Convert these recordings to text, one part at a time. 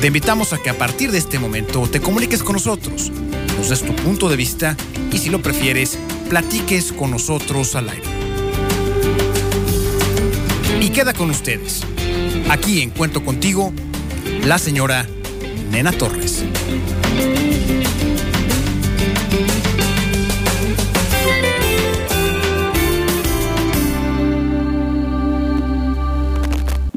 Te invitamos a que a partir de este momento te comuniques con nosotros, nos des tu punto de vista y si lo prefieres, platiques con nosotros al aire. Y queda con ustedes, aquí en Cuento Contigo, la señora Nena Torres.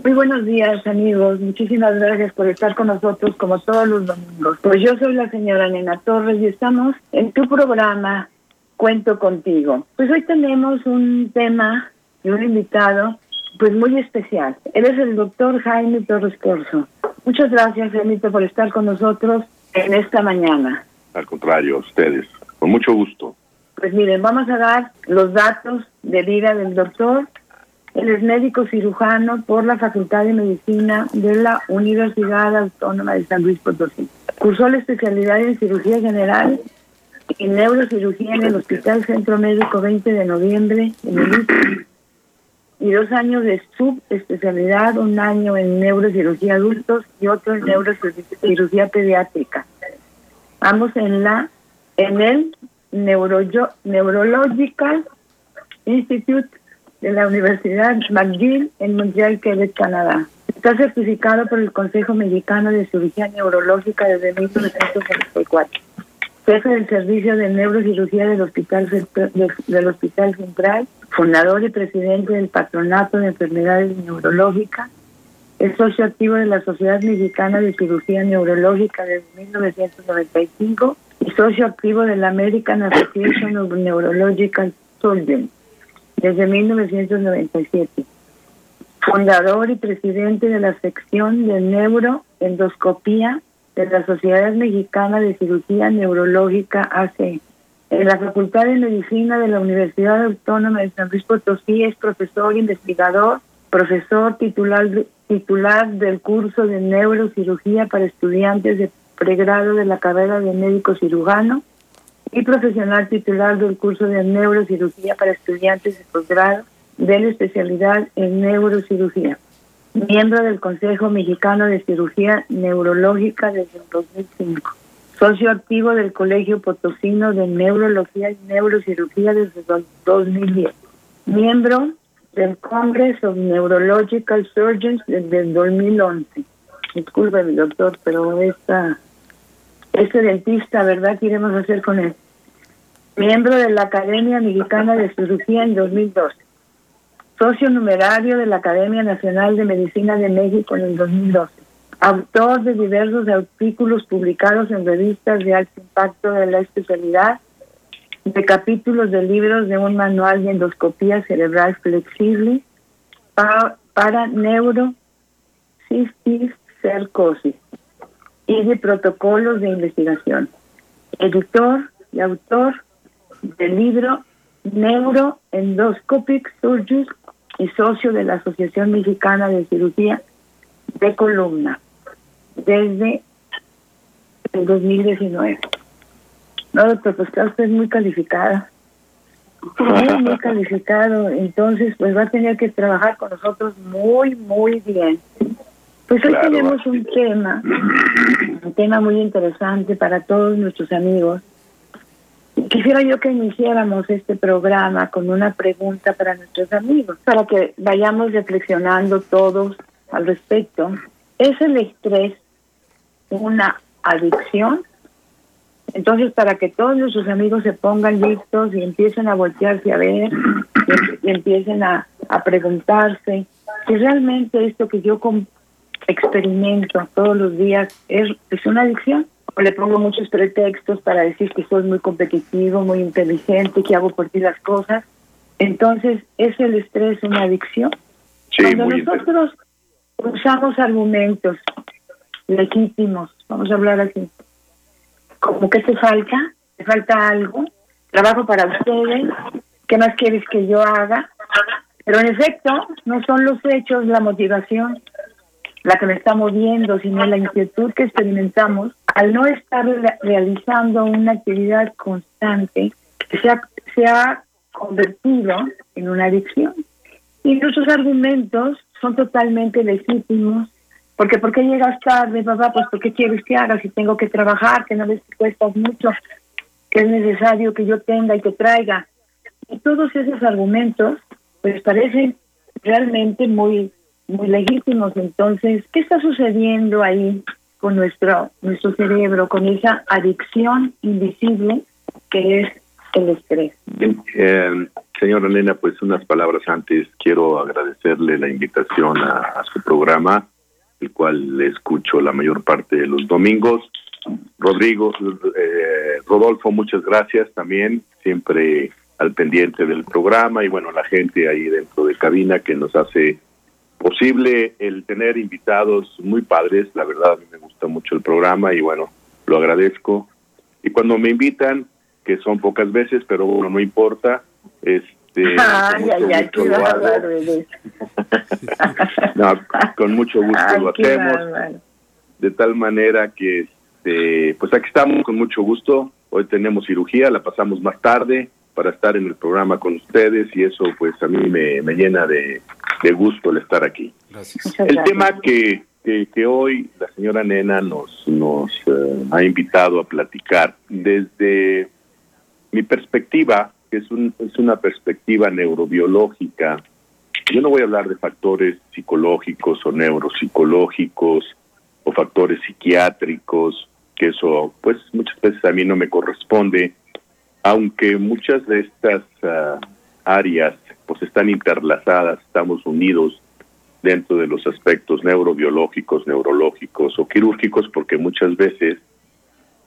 Muy buenos días amigos, muchísimas gracias por estar con nosotros como todos los domingos. Pues yo soy la señora Nena Torres y estamos en tu programa Cuento contigo. Pues hoy tenemos un tema y un invitado pues muy especial. Él es el doctor Jaime Torres Corso. Muchas gracias, Jaimito, por estar con nosotros en esta mañana. Al contrario, ustedes, con mucho gusto. Pues miren, vamos a dar los datos de vida del doctor él es médico cirujano por la Facultad de Medicina de la Universidad Autónoma de San Luis Potosí. Cursó la especialidad en cirugía general y neurocirugía en el Hospital Centro Médico 20 de Noviembre en el y dos años de subespecialidad, un año en neurocirugía adultos y otro en neurocirugía pediátrica. Ambos en la en el Neuro Neurological Institute de la Universidad McGill en Montreal, Quebec, Canadá. Está certificado por el Consejo Mexicano de Cirugía Neurológica desde 1964. Jefe del Servicio de Neurocirugía del Hospital, del Hospital Central, fundador y presidente del Patronato de Enfermedades Neurológicas, es socio activo de la Sociedad Mexicana de Cirugía Neurológica desde 1995 y socio activo de la American Association of Neurological Surgeons desde 1997. Fundador y presidente de la sección de neuroendoscopía de la Sociedad Mexicana de Cirugía Neurológica AC. En la Facultad de Medicina de la Universidad Autónoma de San Luis Potosí es profesor investigador, profesor titular, titular del curso de neurocirugía para estudiantes de pregrado de la carrera de médico cirujano y profesional titular del curso de neurocirugía para estudiantes de posgrado de la especialidad en neurocirugía. Miembro del Consejo Mexicano de Cirugía Neurológica desde el 2005. Socio activo del Colegio Potosino de Neurología y Neurocirugía desde el 2010. Miembro del Congress of Neurological Surgeons desde el 2011. Disculpe, doctor, pero esta, este dentista, ¿verdad? ¿Qué iremos a hacer con él? Miembro de la Academia Mexicana de Cirugía en 2012, socio numerario de la Academia Nacional de Medicina de México en el 2012, autor de diversos artículos publicados en revistas de alto impacto de la especialidad, de capítulos de libros de un manual de endoscopía cerebral flexible para, para y de protocolos de investigación. Editor y autor del libro Neuroendoscopic Surgeons y socio de la Asociación Mexicana de Cirugía de Columna desde el 2019. No, doctor, pues usted muy calificada. Muy, muy calificado. Entonces, pues va a tener que trabajar con nosotros muy, muy bien. Pues hoy tenemos un tema, un tema muy interesante para todos nuestros amigos Quisiera yo que iniciáramos este programa con una pregunta para nuestros amigos, para que vayamos reflexionando todos al respecto. ¿Es el estrés una adicción? Entonces, para que todos nuestros amigos se pongan listos y empiecen a voltearse a ver y, empiecen a, a, preguntarse si realmente esto que yo experimento todos los días es, es una adicción le pongo muchos pretextos para decir que soy muy competitivo, muy inteligente, que hago por ti las cosas. Entonces, ¿es el estrés una adicción? Cuando nosotros usamos argumentos legítimos, vamos a hablar así, como que te falta, te falta algo, trabajo para ustedes, ¿qué más quieres que yo haga? Pero en efecto, no son los hechos, la motivación la que me está moviendo, sino la inquietud que experimentamos al no estar realizando una actividad constante que se ha, se ha convertido en una adicción. Y nuestros argumentos son totalmente legítimos, porque ¿por qué llegas tarde, papá? Pues ¿por qué quieres que haga si tengo que trabajar, que no les cuestas mucho, que es necesario que yo tenga y que traiga? Y todos esos argumentos pues parecen realmente muy muy legítimos. Entonces, ¿qué está sucediendo ahí con nuestro nuestro cerebro, con esa adicción invisible que es el estrés? Eh, señora Elena, pues unas palabras antes. Quiero agradecerle la invitación a, su programa, el cual le escucho la mayor parte de los domingos. Rodrigo, eh, Rodolfo, muchas gracias también, siempre al pendiente del programa y bueno, la gente ahí dentro de cabina que nos hace posible el tener invitados muy padres. La verdad, a mí me gusta mucho el programa y bueno, lo agradezco. Y cuando me invitan, que son pocas veces, pero bueno, no importa, este, ay, ay, ay, no, con mucho gusto lo hacemos. De tal manera que, este, pues aquí estamos con mucho gusto. Hoy tenemos cirugía, la pasamos más tarde para estar en el programa con ustedes y eso pues a mí me, me llena de, de, gusto el estar aquí. El tema que, que, hoy la señora Nena nos, nos eh, ha invitado a platicar desde mi perspectiva, que es, un, es una perspectiva neurobiológica, yo no voy a hablar de factores psicológicos o neuropsicológicos o factores psiquiátricos, que eso pues muchas veces a mí no me corresponde, aunque muchas de estas ah, áreas pues están interlazadas, estamos unidos dentro de los aspectos neurobiológicos, neurológicos o quirúrgicos, porque muchas veces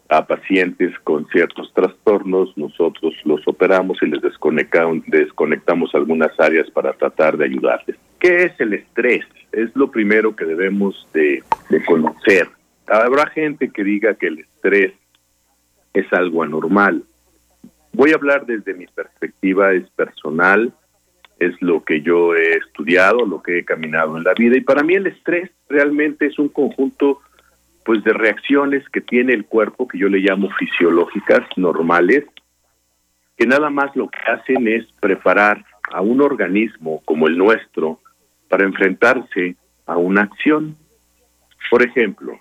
a pacientes con ciertos trastornos nosotros los operamos y les desconectamos, desconectamos algunas áreas para tratar de ayudarles. ¿Qué es el estrés? Es lo primero que debemos de, de conocer. Habrá gente que diga que el estrés es algo anormal, Voy a hablar desde mi perspectiva, es personal, es lo que yo he estudiado, lo que he caminado en la vida y para mí el estrés realmente es un conjunto pues de reacciones que tiene el cuerpo que yo le llamo fisiológicas normales que nada más lo que hacen es preparar a un organismo como el nuestro para enfrentarse a una acción. Por ejemplo,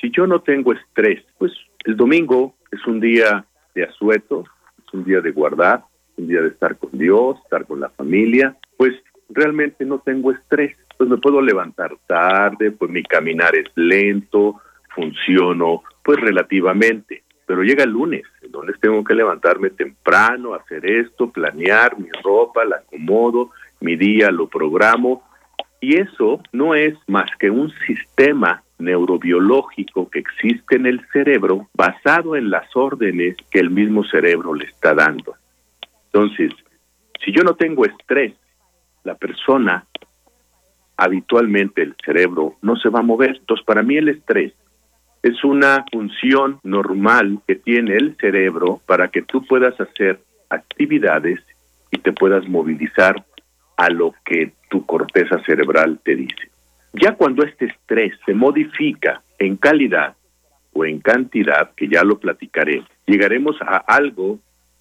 si yo no tengo estrés, pues el domingo es un día de asueto, un día de guardar, un día de estar con Dios, estar con la familia, pues realmente no tengo estrés, pues me puedo levantar tarde, pues mi caminar es lento, funciono pues relativamente, pero llega el lunes, el lunes tengo que levantarme temprano, hacer esto, planear mi ropa, la acomodo, mi día lo programo, y eso no es más que un sistema neurobiológico que existe en el cerebro basado en las órdenes que el mismo cerebro le está dando. Entonces, si yo no tengo estrés, la persona, habitualmente el cerebro no se va a mover. Entonces, para mí el estrés es una función normal que tiene el cerebro para que tú puedas hacer actividades y te puedas movilizar a lo que tu corteza cerebral te dice. Ya cuando este estrés se modifica en calidad o en cantidad, que ya lo platicaré, llegaremos a algo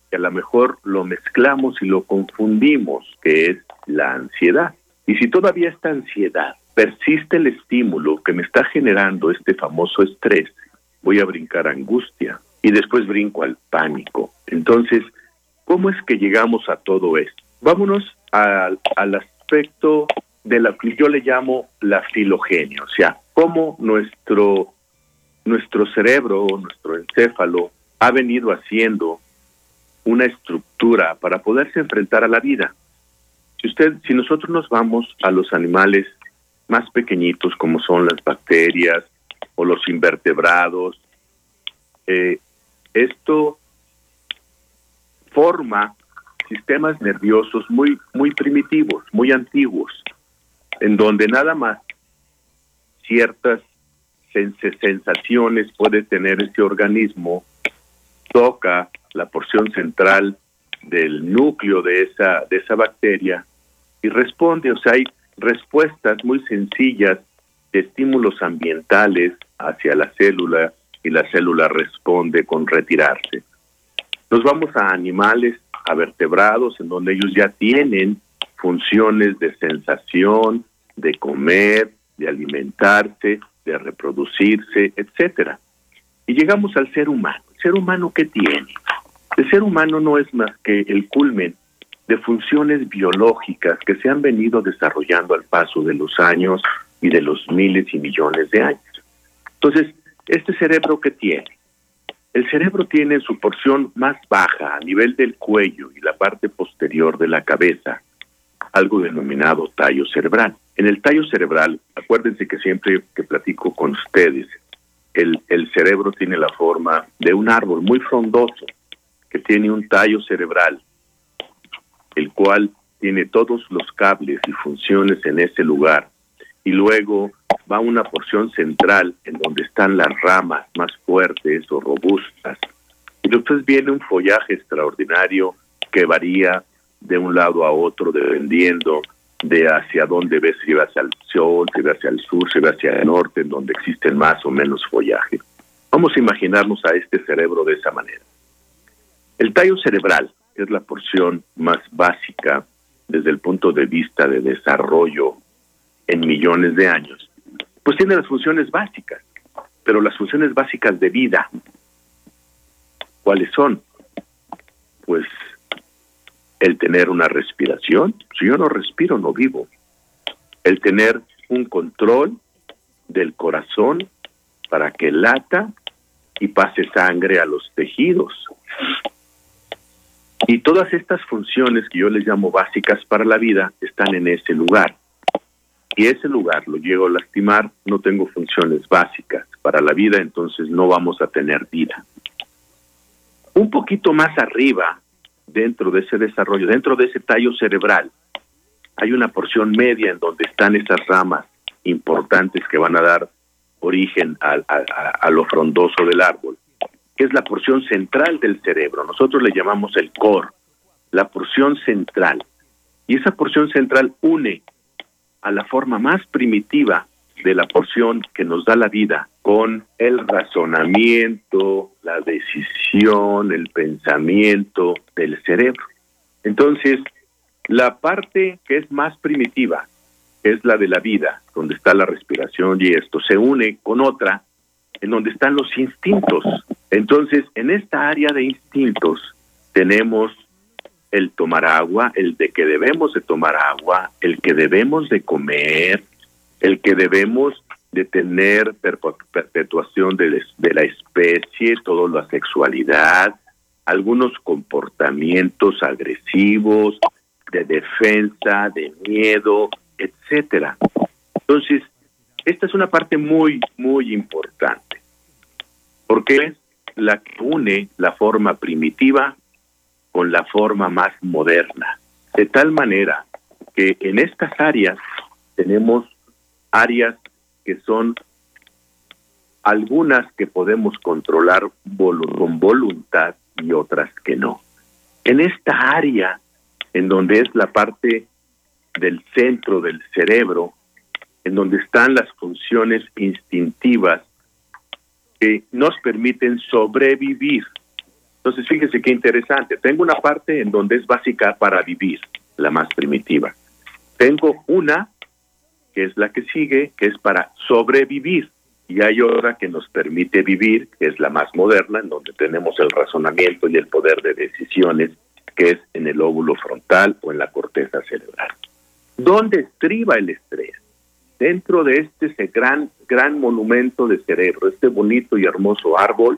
que a lo mejor lo mezclamos y lo confundimos, que es la ansiedad. Y si todavía esta ansiedad persiste el estímulo que me está generando este famoso estrés, voy a brincar a angustia y después brinco al pánico. Entonces, ¿cómo es que llegamos a todo esto? Vámonos al, al aspecto de la que yo le llamo la filogenia, o sea, cómo nuestro, nuestro cerebro, nuestro encéfalo, ha venido haciendo una estructura para poderse enfrentar a la vida. Si usted, si nosotros nos vamos a los animales más pequeñitos como son las bacterias o los invertebrados, eh, esto forma sistemas nerviosos muy muy primitivos, muy antiguos en donde nada más ciertas sensaciones puede tener este organismo, toca la porción central del núcleo de esa, de esa bacteria y responde, o sea, hay respuestas muy sencillas de estímulos ambientales hacia la célula y la célula responde con retirarse. Nos vamos a animales, a vertebrados, en donde ellos ya tienen funciones de sensación, de comer, de alimentarse, de reproducirse, etcétera. Y llegamos al ser humano. ¿El ser humano qué tiene? El ser humano no es más que el culmen de funciones biológicas que se han venido desarrollando al paso de los años y de los miles y millones de años. Entonces, este cerebro que tiene, el cerebro tiene su porción más baja a nivel del cuello y la parte posterior de la cabeza, algo denominado tallo cerebral. En el tallo cerebral, acuérdense que siempre que platico con ustedes, el, cerebro tiene la forma de un árbol muy frondoso que tiene un tallo cerebral, el cual tiene todos los cables y funciones en ese lugar. Y luego va una porción central en donde están las ramas más fuertes o robustas. Y después viene un follaje extraordinario que varía de un lado a otro dependiendo de hacia dónde ves, si va hacia el sol, si va hacia el sur, si va hacia el norte, en donde existen más o menos follaje. Vamos a imaginarnos a este cerebro de esa manera. El tallo cerebral es la porción más básica desde el punto de vista de desarrollo en millones de años. Pues tiene las funciones básicas, pero las funciones básicas de vida, ¿cuáles son? Pues el tener una respiración. Si yo no respiro, no vivo. El tener un control del corazón para que lata y pase sangre a los tejidos. Y todas estas funciones que yo les llamo básicas para la vida están en ese lugar. Y ese lugar lo llego a lastimar, no tengo funciones básicas para la vida, entonces no vamos a tener vida. Un poquito más arriba dentro de ese desarrollo, dentro de ese tallo cerebral, hay una porción media en donde están esas ramas importantes que van a dar origen a, lo frondoso del árbol, que es la porción central del cerebro. Nosotros le llamamos el core, la porción central. Y esa porción central une a la forma más primitiva de la porción que nos da la vida con el razonamiento, la decisión, el pensamiento del cerebro. Entonces, la parte que es más primitiva, es la de la vida, donde está la respiración y esto, se une con otra en donde están los instintos. Entonces, en esta área de instintos tenemos el tomar agua, el de que debemos de tomar agua, el que debemos de comer, el que debemos de tener perpetuación de, la especie, toda la sexualidad, algunos comportamientos agresivos, de defensa, de miedo, etcétera. Entonces, esta es una parte muy, muy importante, porque es la que une la forma primitiva con la forma más moderna, de tal manera que en estas áreas tenemos áreas que son algunas que podemos controlar con voluntad y otras que no. En esta área, en donde es la parte del centro del cerebro, en donde están las funciones instintivas que nos permiten sobrevivir. Entonces, fíjese qué interesante. Tengo una parte en donde es básica para vivir, la más primitiva. Tengo una que es la que sigue, que es para sobrevivir. Y hay otra que nos permite vivir, que es la más moderna, en donde tenemos el razonamiento y el poder de decisiones, que es en el óvulo frontal o en la corteza cerebral. ¿Dónde estriba el estrés? Dentro de este ese gran, gran monumento de cerebro, este bonito y hermoso árbol,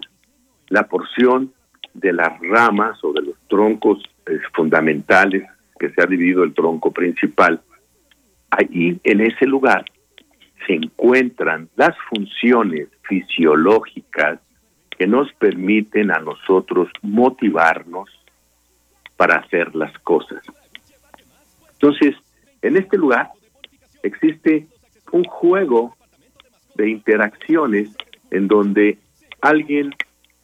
la porción de las ramas o de los troncos eh, fundamentales que se ha dividido el tronco principal, Ahí, en ese lugar, se encuentran las funciones fisiológicas que nos permiten a nosotros motivarnos para hacer las cosas. Entonces, en este lugar existe un juego de interacciones en donde alguien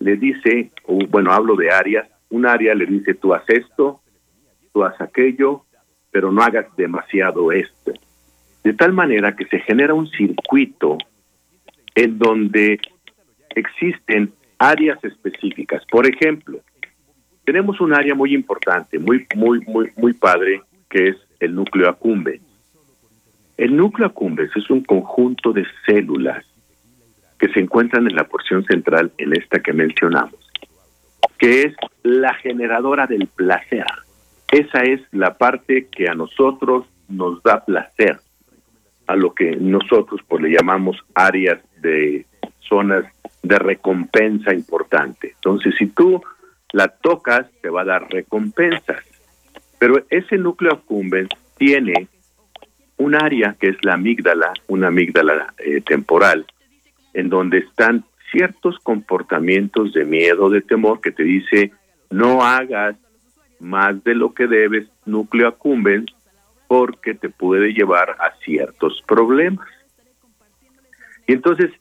le dice, o bueno, hablo de áreas, un área le dice, tú haz esto, tú haz aquello, pero no hagas demasiado esto. De tal manera que se genera un circuito en donde existen áreas específicas. Por ejemplo, tenemos un área muy importante, muy, muy, muy, muy padre, que es el núcleo accumbens. El núcleo accumbens es un conjunto de células que se encuentran en la porción central, en esta que mencionamos, que es la generadora del placer. Esa es la parte que a nosotros nos da placer, a lo que nosotros pues le llamamos áreas de zonas de recompensa importante. Entonces, si tú la tocas, te va a dar recompensas. Pero ese núcleo accumbens tiene un área que es la amígdala, una amígdala eh, temporal, en donde están ciertos comportamientos de miedo, de temor, que te dice, no hagas más de lo que debes, núcleo accumbens, porque te puede llevar a ciertos problemas. Y entonces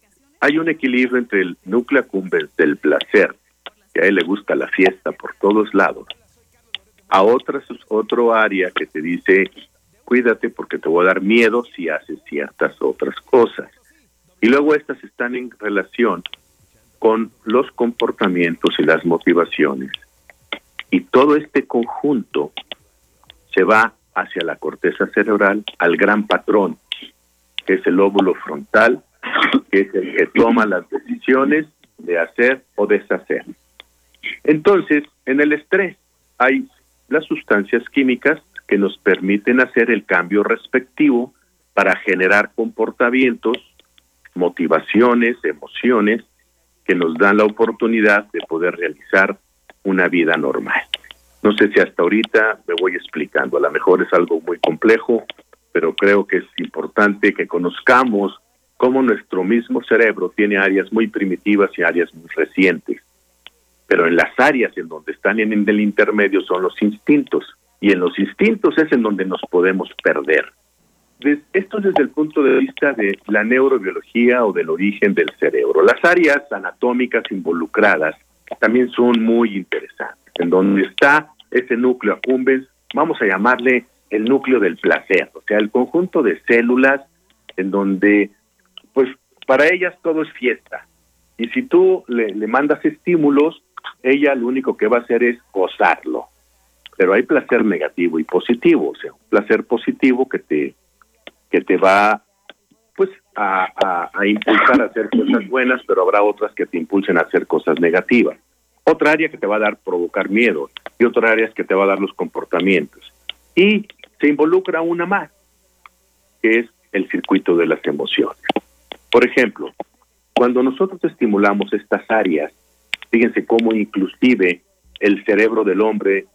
hay un equilibrio entre el núcleo accumbens del placer, que a él le gusta la fiesta por todos lados, a otras, otro área que te dice, cuídate porque te voy a dar miedo si haces ciertas otras cosas. Y luego estas están en relación con los comportamientos y las motivaciones. Y todo este conjunto se va hacia la corteza cerebral, al gran patrón, que es el óvulo frontal, que es el que toma las decisiones de hacer o deshacer. Entonces, en el estrés hay las sustancias químicas que nos permiten hacer el cambio respectivo para generar comportamientos, motivaciones, emociones que nos dan la oportunidad de poder realizar una vida normal. No sé si hasta ahorita me voy explicando, a lo mejor es algo muy complejo, pero creo que es importante que conozcamos cómo nuestro mismo cerebro tiene áreas muy primitivas y áreas muy recientes. Pero en las áreas en donde están en el intermedio son los instintos, y en los instintos es en donde nos podemos perder. Esto desde el punto de vista de la neurobiología o del origen del cerebro. Las áreas anatómicas involucradas también son muy interesantes. En donde está ese núcleo accumbens, vamos a llamarle el núcleo del placer, o sea, el conjunto de células en donde, pues, para ellas todo es fiesta. Y si tú le, le mandas estímulos, ella lo único que va a hacer es gozarlo. Pero hay placer negativo y positivo, o sea, un placer positivo que te, que te va pues a, a, impulsar a hacer cosas buenas, pero habrá otras que te impulsen a hacer cosas negativas. Otra área que te va a dar provocar miedo y otra área que te va a dar los comportamientos. Y se involucra una más, que es el circuito de las emociones. Por ejemplo, cuando nosotros estimulamos estas áreas, fíjense cómo inclusive el cerebro del hombre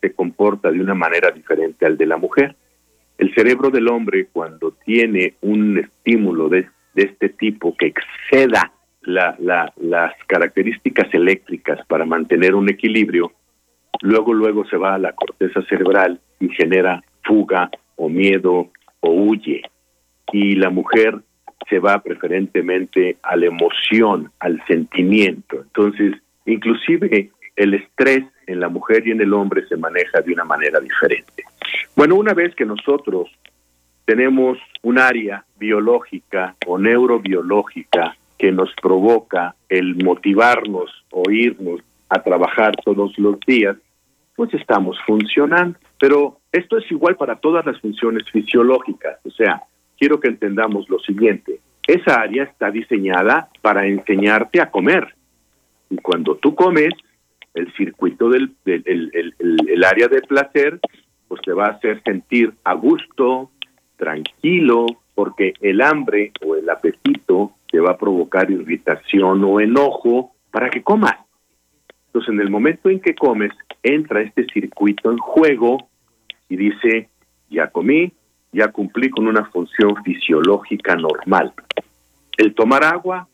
se comporta de una manera diferente al de la mujer. El cerebro del hombre cuando tiene un estímulo de, de este tipo que exceda las características eléctricas para mantener un equilibrio, luego luego se va a la corteza cerebral y genera fuga o miedo o huye. Y la mujer se va preferentemente a la emoción, al sentimiento. Entonces, inclusive el estrés en la mujer y en el hombre se maneja de una manera diferente. Bueno, una vez que nosotros tenemos un área biológica o neurobiológica que nos provoca el motivarnos o irnos a trabajar todos los días, pues estamos funcionando. Pero esto es igual para todas las funciones fisiológicas. O sea, quiero que entendamos lo siguiente. Esa área está diseñada para enseñarte a comer. Y cuando tú comes, el circuito del, el, área de placer, pues te va a hacer sentir a gusto, tranquilo, porque el hambre o el apetito te va a provocar irritación o enojo para que comas. Entonces, en el momento en que comes, entra este circuito en juego y dice, ya comí, ya cumplí con una función fisiológica normal. El tomar agua,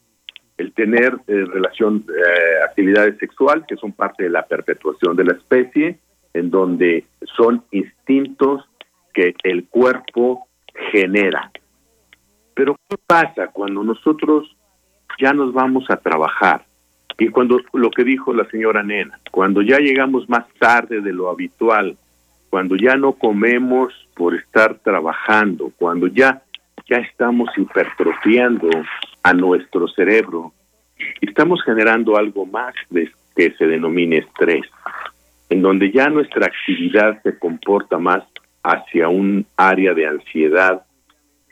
el tener eh, relación, eh, actividades sexuales, que son parte de la perpetuación de la especie, en donde son instintos que el cuerpo genera. Pero ¿qué pasa cuando nosotros ya nos vamos a trabajar? Y cuando lo que dijo la señora Nena, cuando ya llegamos más tarde de lo habitual, cuando ya no comemos por estar trabajando, cuando ya ya estamos hipertrofiando a nuestro cerebro estamos generando algo más de, que se denomina estrés, en donde ya nuestra actividad se comporta más hacia un área de ansiedad,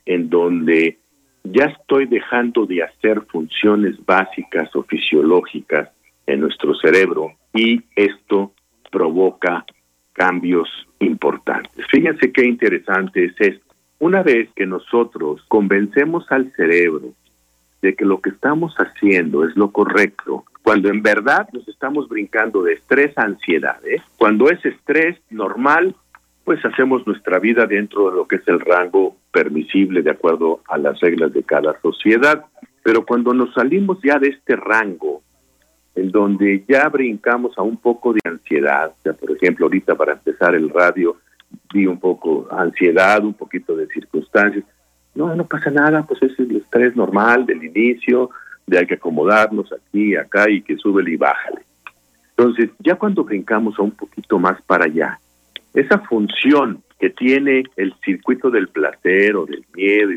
en donde ya estoy dejando de hacer funciones básicas o fisiológicas en nuestro cerebro y esto provoca cambios importantes. Fíjense qué interesante es esto. Una vez que nosotros convencemos al cerebro de que lo que estamos haciendo es lo correcto, cuando en verdad nos estamos brincando de estrés a ansiedad, ¿eh? cuando es estrés normal, pues hacemos nuestra vida dentro de lo que es el rango permisible de acuerdo a las reglas de cada sociedad. Pero cuando nos salimos ya de este rango, en donde ya brincamos a un poco de ansiedad, ya por ejemplo ahorita para empezar el radio, vi un poco ansiedad, un poquito de circunstancias. No, no pasa nada, pues ese es el estrés normal del inicio, de hay que acomodarnos aquí, acá y que sube y bájale. Entonces, ya cuando brincamos a un poquito más para allá, esa función que tiene el circuito del placer o del miedo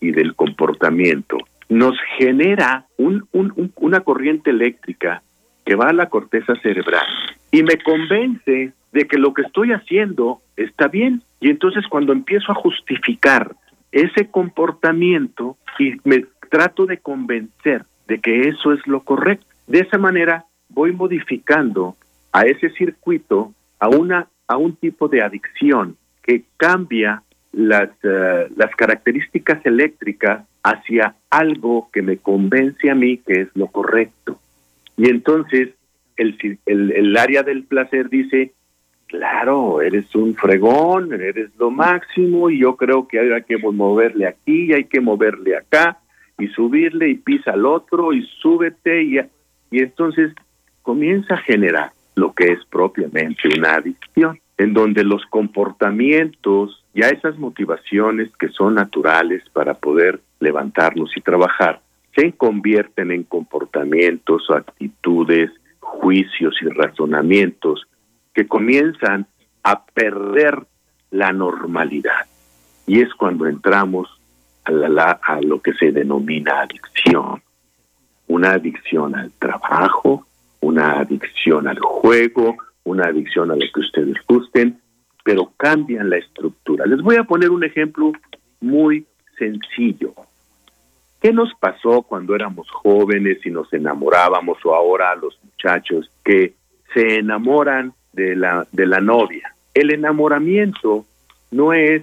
y, del comportamiento nos genera un, una corriente eléctrica que va a la corteza cerebral y me convence de que lo que estoy haciendo está bien. Y entonces cuando empiezo a justificar ese comportamiento y me trato de convencer de que eso es lo correcto, de esa manera voy modificando a ese circuito a una a un tipo de adicción que cambia las, eh, las características eléctricas hacia algo que me convence a mí que es lo correcto. Y entonces el, el, el área del placer dice, claro, eres un fregón, eres lo máximo y yo creo que hay que moverle aquí y hay que moverle acá y subirle y pisa al otro y súbete y, y entonces comienza a generar lo que es propiamente una adicción, en donde los comportamientos, ya esas motivaciones que son naturales para poder levantarnos y trabajar, se convierten en comportamientos actitudes, juicios y razonamientos que comienzan a perder la normalidad. Y es cuando entramos a, a lo que se denomina adicción. Una adicción al trabajo, una adicción al juego, una adicción a lo que ustedes gusten, pero cambian la estructura. Les voy a poner un ejemplo muy sencillo. ¿Qué nos pasó cuando éramos jóvenes y nos enamorábamos o ahora los muchachos que se enamoran de la, de la novia. El enamoramiento no es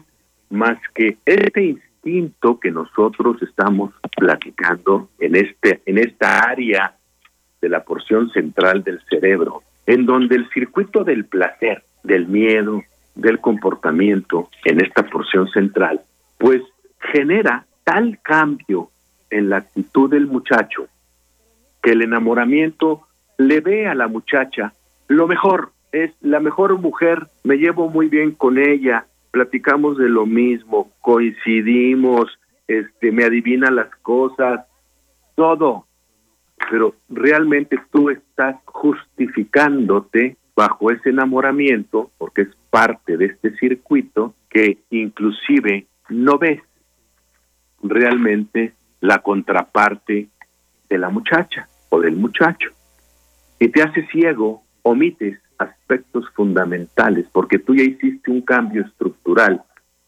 más que este instinto que nosotros estamos platicando en, este, en esta área de la porción central del cerebro, en donde el circuito del placer, del miedo, del comportamiento en esta porción central, pues genera tal cambio en la actitud del muchacho que el enamoramiento le ve a la muchacha lo mejor, es la mejor mujer, me llevo muy bien con ella, platicamos de lo mismo, coincidimos, este, me adivina las cosas, todo. Pero realmente tú estás justificándote bajo ese enamoramiento, porque es parte de este circuito que inclusive no ves realmente la contraparte de la muchacha o del muchacho. Y te hace ciego, omites aspectos fundamentales, porque tú ya hiciste un cambio estructural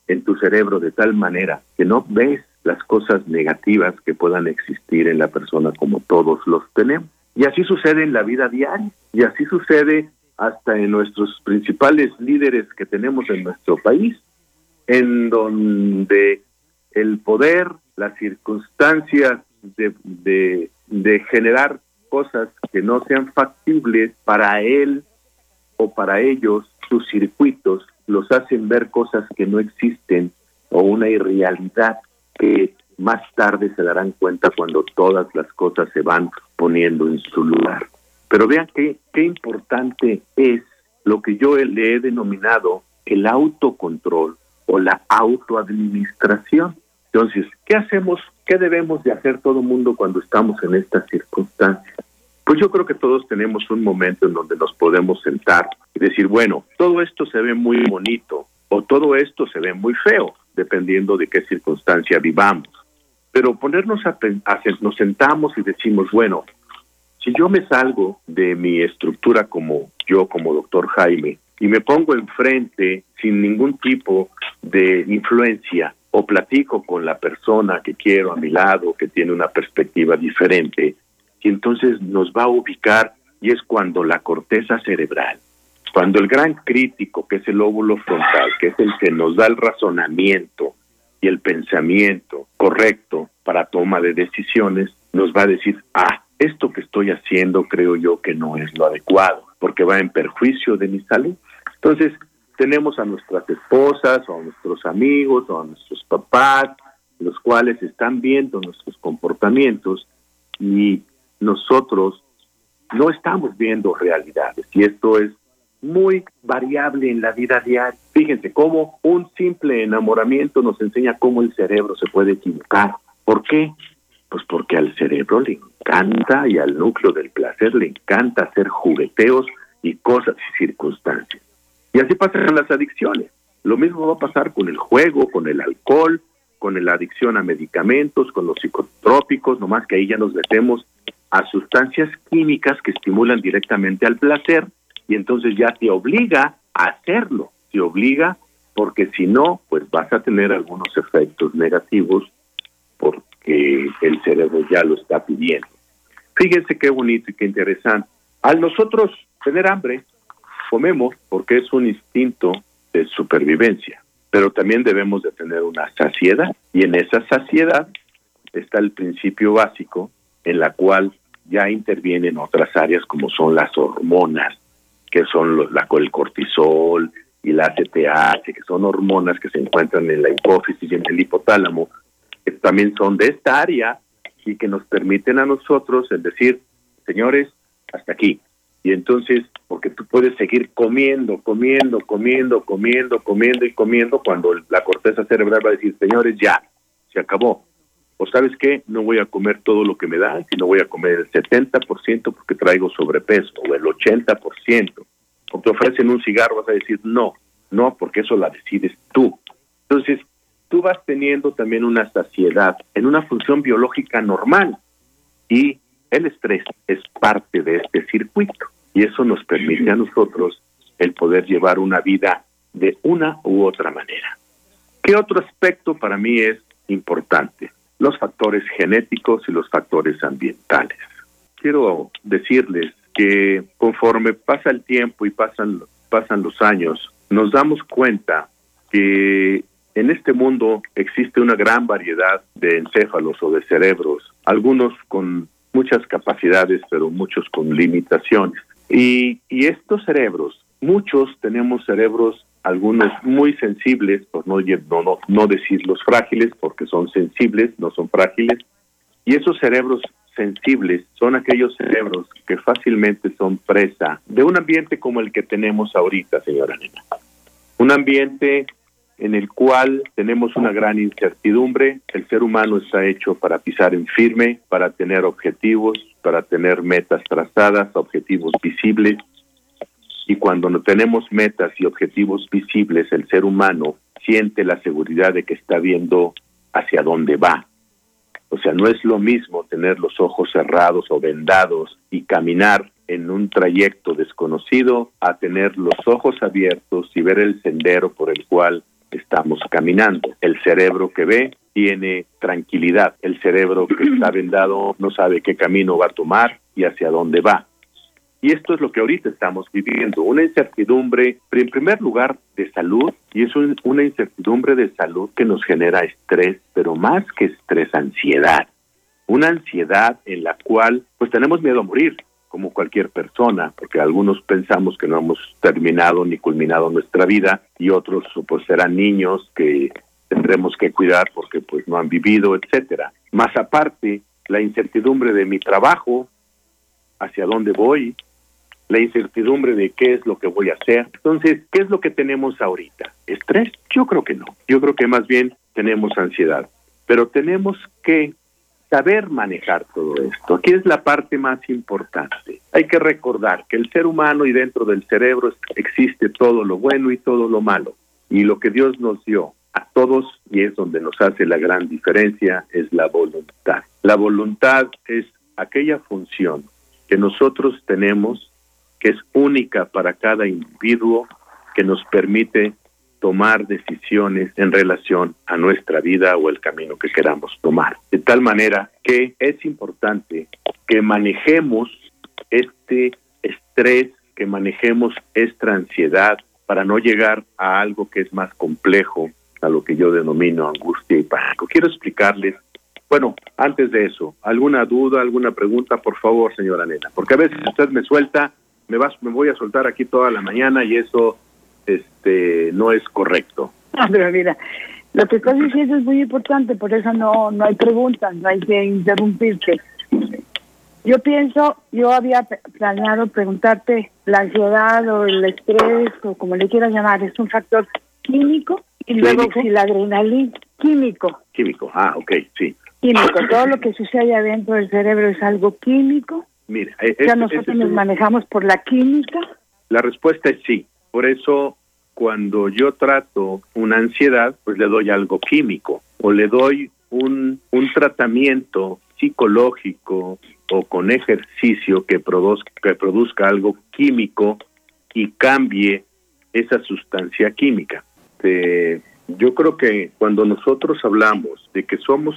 en tu cerebro de tal manera que no ves las cosas negativas que puedan existir en la persona como todos los tenemos. Y así sucede en la vida diaria, y así sucede hasta en nuestros principales líderes que tenemos en nuestro país, en donde el poder, las circunstancias de, de, de generar cosas que no sean factibles para él o para ellos sus circuitos los hacen ver cosas que no existen o una irrealidad que más tarde se darán cuenta cuando todas las cosas se van poniendo en su lugar. Pero vean qué, qué importante es lo que yo le he denominado el autocontrol o la autoadministración. Entonces, ¿qué hacemos? ¿Qué debemos de hacer todo mundo cuando estamos en estas circunstancias? Pues yo creo que todos tenemos un momento en donde nos podemos sentar y decir, bueno, todo esto se ve muy bonito o todo esto se ve muy feo, dependiendo de qué circunstancia vivamos. Pero ponernos a, a nos sentamos y decimos, bueno, si yo me salgo de mi estructura como yo, como doctor Jaime, y me pongo enfrente sin ningún tipo de influencia o platico con la persona que quiero a mi lado, que tiene una perspectiva diferente, y entonces nos va a ubicar y es cuando la corteza cerebral, cuando el gran crítico, que es el óvulo frontal, que es el que nos da el razonamiento y el pensamiento correcto para toma de decisiones, nos va a decir, ah, esto que estoy haciendo creo yo que no es lo adecuado, porque va en perjuicio de mi salud. Entonces, tenemos a nuestras esposas o a nuestros amigos o a nuestros papás, los cuales están viendo nuestros comportamientos y nosotros no estamos viendo realidades y esto es muy variable en la vida diaria. Fíjense cómo un simple enamoramiento nos enseña cómo el cerebro se puede equivocar. ¿Por qué? Pues porque al cerebro le encanta y al núcleo del placer le encanta hacer jugueteos y cosas y circunstancias. Y así pasa con las adicciones. Lo mismo va a pasar con el juego, con el alcohol, con la adicción a medicamentos, con los psicotrópicos, nomás que ahí ya nos metemos a sustancias químicas que estimulan directamente al placer y entonces ya te obliga a hacerlo, te obliga porque si no, pues vas a tener algunos efectos negativos porque el cerebro ya lo está pidiendo. Fíjense qué bonito y qué interesante. Al nosotros tener hambre, comemos porque es un instinto de supervivencia, pero también debemos de tener una saciedad y en esa saciedad está el principio básico en la cual ya intervienen otras áreas como son las hormonas, que son los, la, el cortisol y la ACTH, que son hormonas que se encuentran en la hipófisis y en el hipotálamo, que también son de esta área y que nos permiten a nosotros el decir, señores, hasta aquí. Y entonces, porque tú puedes seguir comiendo, comiendo, comiendo, comiendo, comiendo y comiendo cuando la corteza cerebral va a decir, señores, ya, se acabó o sabes qué, no voy a comer todo lo que me dan, sino voy a comer el 70% porque traigo sobrepeso, o el 80%. O te ofrecen un cigarro, vas a decir no, no, porque eso la decides tú. Entonces, tú vas teniendo también una saciedad en una función biológica normal y el estrés es parte de este circuito y eso nos permite a nosotros el poder llevar una vida de una u otra manera. ¿Qué otro aspecto para mí es importante? Los factores genéticos y los factores ambientales. Quiero decirles que conforme pasa el tiempo y pasan, pasan los años, nos damos cuenta que en este mundo existe una gran variedad de encéfalos o de cerebros, algunos con muchas capacidades, pero muchos con limitaciones. Y, y estos cerebros, muchos tenemos cerebros algunos muy sensibles, por no, no, no decir los frágiles, porque son sensibles, no son frágiles, y esos cerebros sensibles son aquellos cerebros que fácilmente son presa de un ambiente como el que tenemos ahorita, señora Nena. Un ambiente en el cual tenemos una gran incertidumbre. El ser humano está hecho para pisar en firme, para tener objetivos, para tener metas trazadas, objetivos visibles, y cuando no tenemos metas y objetivos visibles, el ser humano siente la seguridad de que está viendo hacia dónde va. O sea, no es lo mismo tener los ojos cerrados o vendados y caminar en un trayecto desconocido a tener los ojos abiertos y ver el sendero por el cual estamos caminando. El cerebro que ve tiene tranquilidad. El cerebro que está vendado no sabe qué camino va a tomar y hacia dónde va. Y esto es lo que ahorita estamos viviendo, una incertidumbre, en primer lugar, de salud, y es una incertidumbre de salud que nos genera estrés, pero más que estrés, ansiedad. Una ansiedad en la cual pues tenemos miedo a morir, como cualquier persona, porque algunos pensamos que no hemos terminado ni culminado nuestra vida y otros pues serán niños que tendremos que cuidar porque pues no han vivido, etcétera. Más aparte, la incertidumbre de mi trabajo, hacia dónde voy, la incertidumbre de qué es lo que voy a hacer. Entonces, ¿qué es lo que tenemos ahorita? ¿Estrés? Yo creo que no. Yo creo que más bien tenemos ansiedad. pero tenemos que saber manejar todo esto. Aquí es la parte más importante. Hay que recordar que el ser humano y dentro del cerebro existe todo lo bueno y todo lo malo. Y lo que Dios nos dio a todos, y es donde nos hace la gran diferencia, es la voluntad. La voluntad es aquella función que nosotros tenemos que es única para cada individuo que nos permite tomar decisiones en relación a nuestra vida o el camino que queramos tomar. De tal manera que es importante que manejemos este estrés, que manejemos esta ansiedad para no llegar a algo que es más complejo, a lo que yo denomino angustia y pánico. Quiero explicarles, bueno, antes de eso, ¿alguna duda, alguna pregunta? Por favor, señora Nena, porque a veces usted me suelta, me, vas, me voy a soltar aquí toda la mañana y eso este no es correcto. Ah, pero mira, lo que estás diciendo es muy importante, por eso no, no hay preguntas, no hay que interrumpirte. Yo pienso, yo había planeado preguntarte, la ansiedad o el estrés o como le quieras llamar, es un factor químico y luego si la adrenalina, químico. Químico, ah, ok, sí. Químico, todo lo que sucede adentro del cerebro es algo químico. Mira, ya nosotros nos manejamos por la química. La respuesta es sí. Por eso cuando yo trato una ansiedad, pues le doy algo químico o le doy un, un tratamiento psicológico o con ejercicio que produzca, que produzca algo químico y cambie esa sustancia química. yo creo que cuando nosotros hablamos de que somos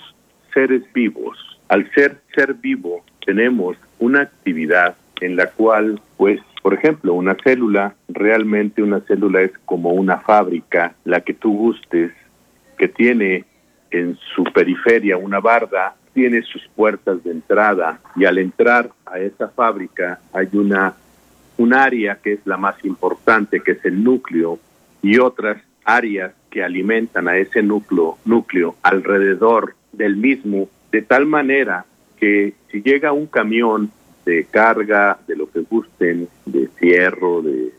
seres vivos, al ser ser vivo tenemos una actividad en la cual pues por ejemplo, una célula, realmente una célula es como una fábrica, la que tú gustes, que tiene en su periferia una barda, tiene sus puertas de entrada y al entrar a esa fábrica hay una un área que es la más importante, que es el núcleo, y otras áreas que alimentan a ese núcleo, núcleo alrededor del mismo, de tal manera que si llega un camión de carga, de lo que gusten, de fierro, de,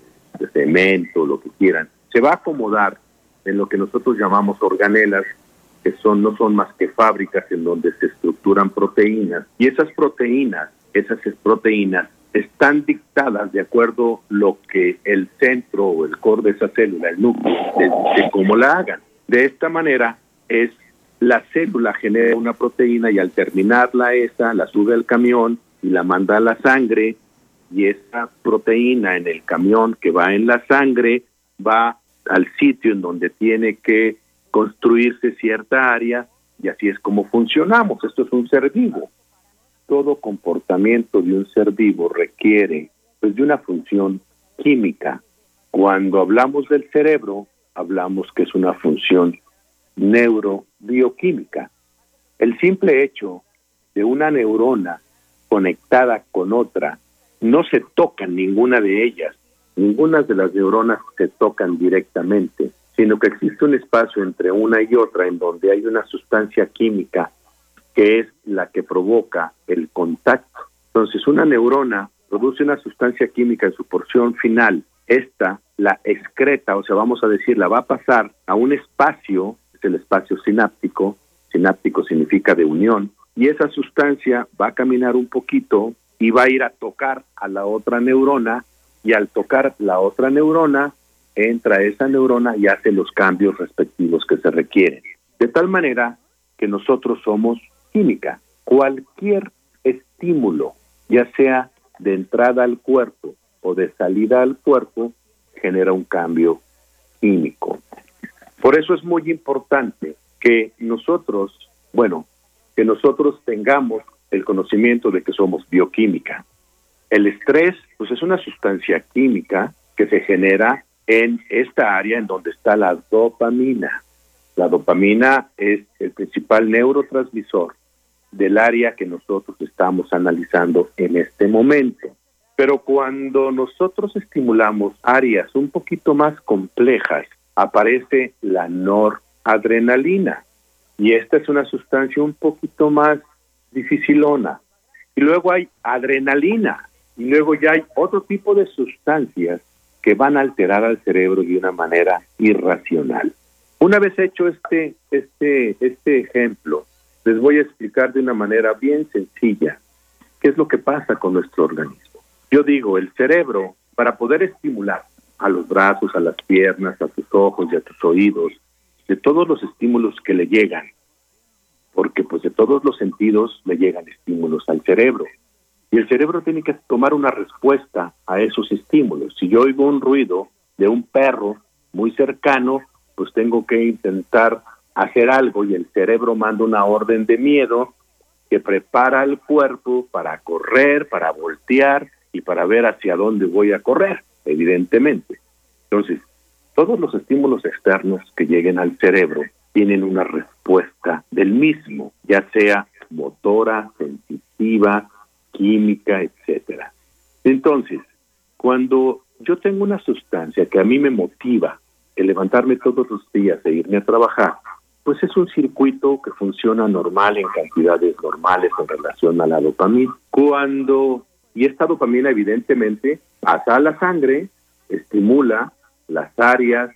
cemento, lo que quieran, se va a acomodar en lo que nosotros llamamos organelas, que son no son más que fábricas en donde se estructuran proteínas y esas proteínas, esas proteínas están dictadas de acuerdo lo que el centro o el core de esa célula, el núcleo, de cómo la hagan. De esta manera es la célula genera una proteína y al terminarla esa la sube al camión y la manda a la sangre y esa proteína en el camión que va en la sangre va al sitio en donde tiene que construirse cierta área y así es como funcionamos. Esto es un ser vivo. Todo comportamiento de un ser vivo requiere pues, de una función química. Cuando hablamos del cerebro, hablamos que es una función neurobioquímica. El simple hecho de una neurona conectada con otra, no se tocan ninguna de ellas, ninguna de las neuronas se tocan directamente, sino que existe un espacio entre una y otra en donde hay una sustancia química que es la que provoca el contacto. Entonces, una neurona produce una sustancia química en su porción final. Esta la excreta, o sea, vamos a decir, la va a pasar a un espacio, el espacio sináptico, sináptico significa de unión, y esa sustancia va a caminar un poquito y va a ir a tocar a la otra neurona y al tocar la otra neurona entra esa neurona y hace los cambios respectivos que se requieren. De tal manera que nosotros somos química. Cualquier estímulo, ya sea de entrada al cuerpo o de salida al cuerpo, genera un cambio químico. Por eso es muy importante que nosotros, bueno, que nosotros tengamos el conocimiento de que somos bioquímica. El estrés, pues es una sustancia química que se genera en esta área en donde está la dopamina. La dopamina es el principal neurotransmisor del área que nosotros estamos analizando en este momento. Pero cuando nosotros estimulamos áreas un poquito más complejas, aparece la noradrenalina. Y esta es una sustancia un poquito más dificilona. Y luego hay adrenalina. Y luego ya hay otro tipo de sustancias que van a alterar al cerebro de una manera irracional. Una vez hecho este, este, este ejemplo, les voy a explicar de una manera bien sencilla qué es lo que pasa con nuestro organismo. Yo digo, el cerebro, para poder estimular a los brazos, a las piernas, a tus ojos y a tus oídos, de todos los estímulos que le llegan, porque pues de todos los sentidos le llegan estímulos al cerebro. Y el cerebro tiene que tomar una respuesta a esos estímulos. Si yo oigo un ruido de un perro muy cercano, pues tengo que intentar hacer algo y el cerebro manda una orden de miedo que prepara al cuerpo para correr, para voltear y para ver hacia dónde voy a correr, evidentemente. Entonces, todos los estímulos externos que lleguen al cerebro tienen una respuesta del mismo, ya sea motora, sensitiva, química, etcétera. Entonces, cuando yo tengo una sustancia que a mí me motiva el levantarme todos los días e irme a trabajar, pues es un circuito que funciona normal en cantidades normales en relación a la dopamina. Cuando, y esta dopamina evidentemente pasa a la sangre, estimula las áreas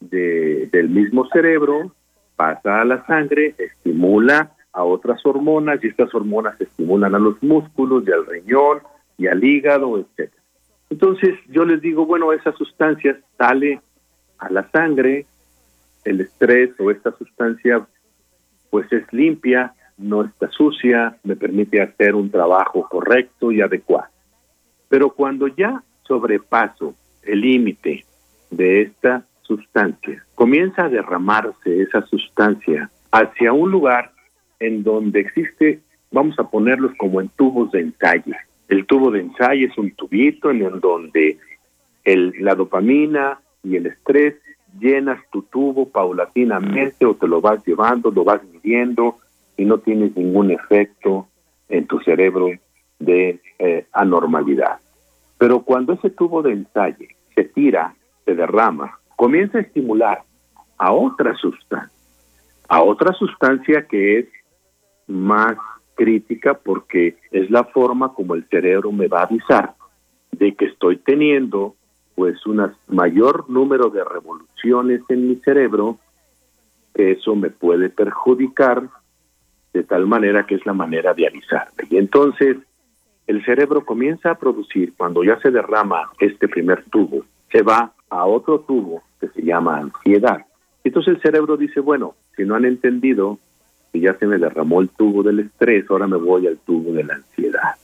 de, del mismo cerebro, pasa a la sangre, estimula a otras hormonas y estas hormonas estimulan a los músculos y al riñón y al hígado, etc. Entonces yo les digo, bueno, esa sustancia sale a la sangre, el estrés o esta sustancia pues es limpia, no está sucia, me permite hacer un trabajo correcto y adecuado. Pero cuando ya sobrepaso el límite de esta sustancia, comienza a derramarse esa sustancia hacia un lugar en donde existe, vamos a ponerlos como en tubos de ensayo. El tubo de ensayo es un tubito en donde el, la dopamina y el estrés llenas tu tubo paulatinamente o te lo vas llevando, lo vas midiendo y no tienes ningún efecto en tu cerebro de eh, anormalidad. Pero cuando ese tubo de ensayo se tira, se derrama, comienza a estimular a otra sustancia, a otra sustancia que es más crítica porque es la forma como el cerebro me va a avisar de que estoy teniendo pues un mayor número de revoluciones en mi cerebro, que eso me puede perjudicar de tal manera que es la manera de avisarme. Y entonces el cerebro comienza a producir, cuando ya se derrama este primer tubo, se va a otro tubo que se llama ansiedad. Entonces el cerebro dice, bueno, si no han entendido que ya se me derramó el tubo del estrés, ahora me voy al tubo de la ansiedad.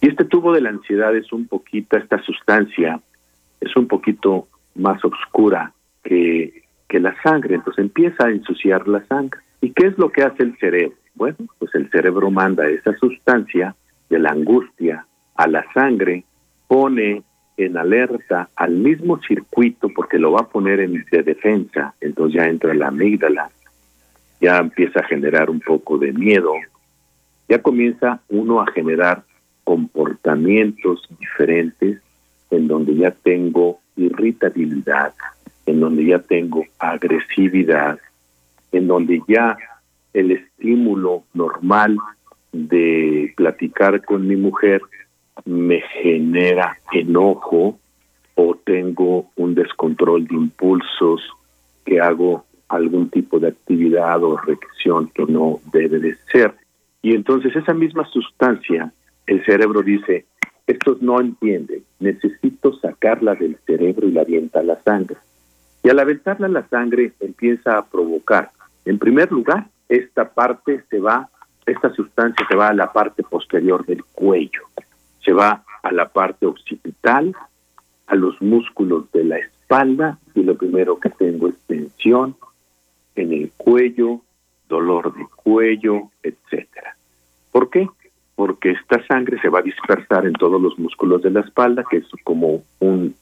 Y este tubo de la ansiedad es un poquito, esta sustancia es un poquito más oscura que, que la sangre, entonces empieza a ensuciar la sangre. ¿Y qué es lo que hace el cerebro? Bueno, pues el cerebro manda esa sustancia de la angustia a la sangre, pone en alerta al mismo circuito porque lo va a poner en de defensa, entonces ya entra la amígdala, ya empieza a generar un poco de miedo, ya comienza uno a generar comportamientos diferentes en donde ya tengo irritabilidad, en donde ya tengo agresividad, en donde ya el estímulo normal de platicar con mi mujer me genera enojo o tengo un descontrol de impulsos que hago algún tipo de actividad o reacción que no debe de ser. Y entonces esa misma sustancia, el cerebro dice, estos no entienden, necesito sacarla del cerebro y la avienta a la sangre. Y al aventarla a la sangre empieza a provocar, en primer lugar, esta parte se va, esta sustancia se va a la parte posterior del cuello, se va a la parte occipital, a los músculos de la espalda y lo primero que tengo es tensión en el cuello, dolor de cuello, etcétera. ¿Por qué? porque esta sangre se va a dispersar en todos los músculos de la espalda, que es como un,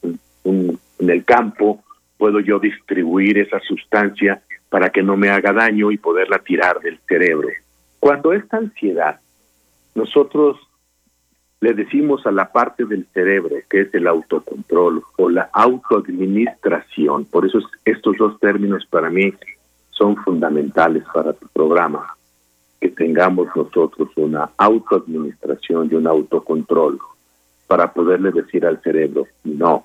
en el campo puedo yo distribuir esa sustancia para que no me haga daño y poderla tirar del cerebro. Cuando esta ansiedad, nosotros le decimos a la parte del cerebro que es el autocontrol o la autoadministración, por eso estos dos términos para mí son fundamentales para tu programa que tengamos nosotros una autoadministración y un autocontrol para poderle decir al cerebro, no,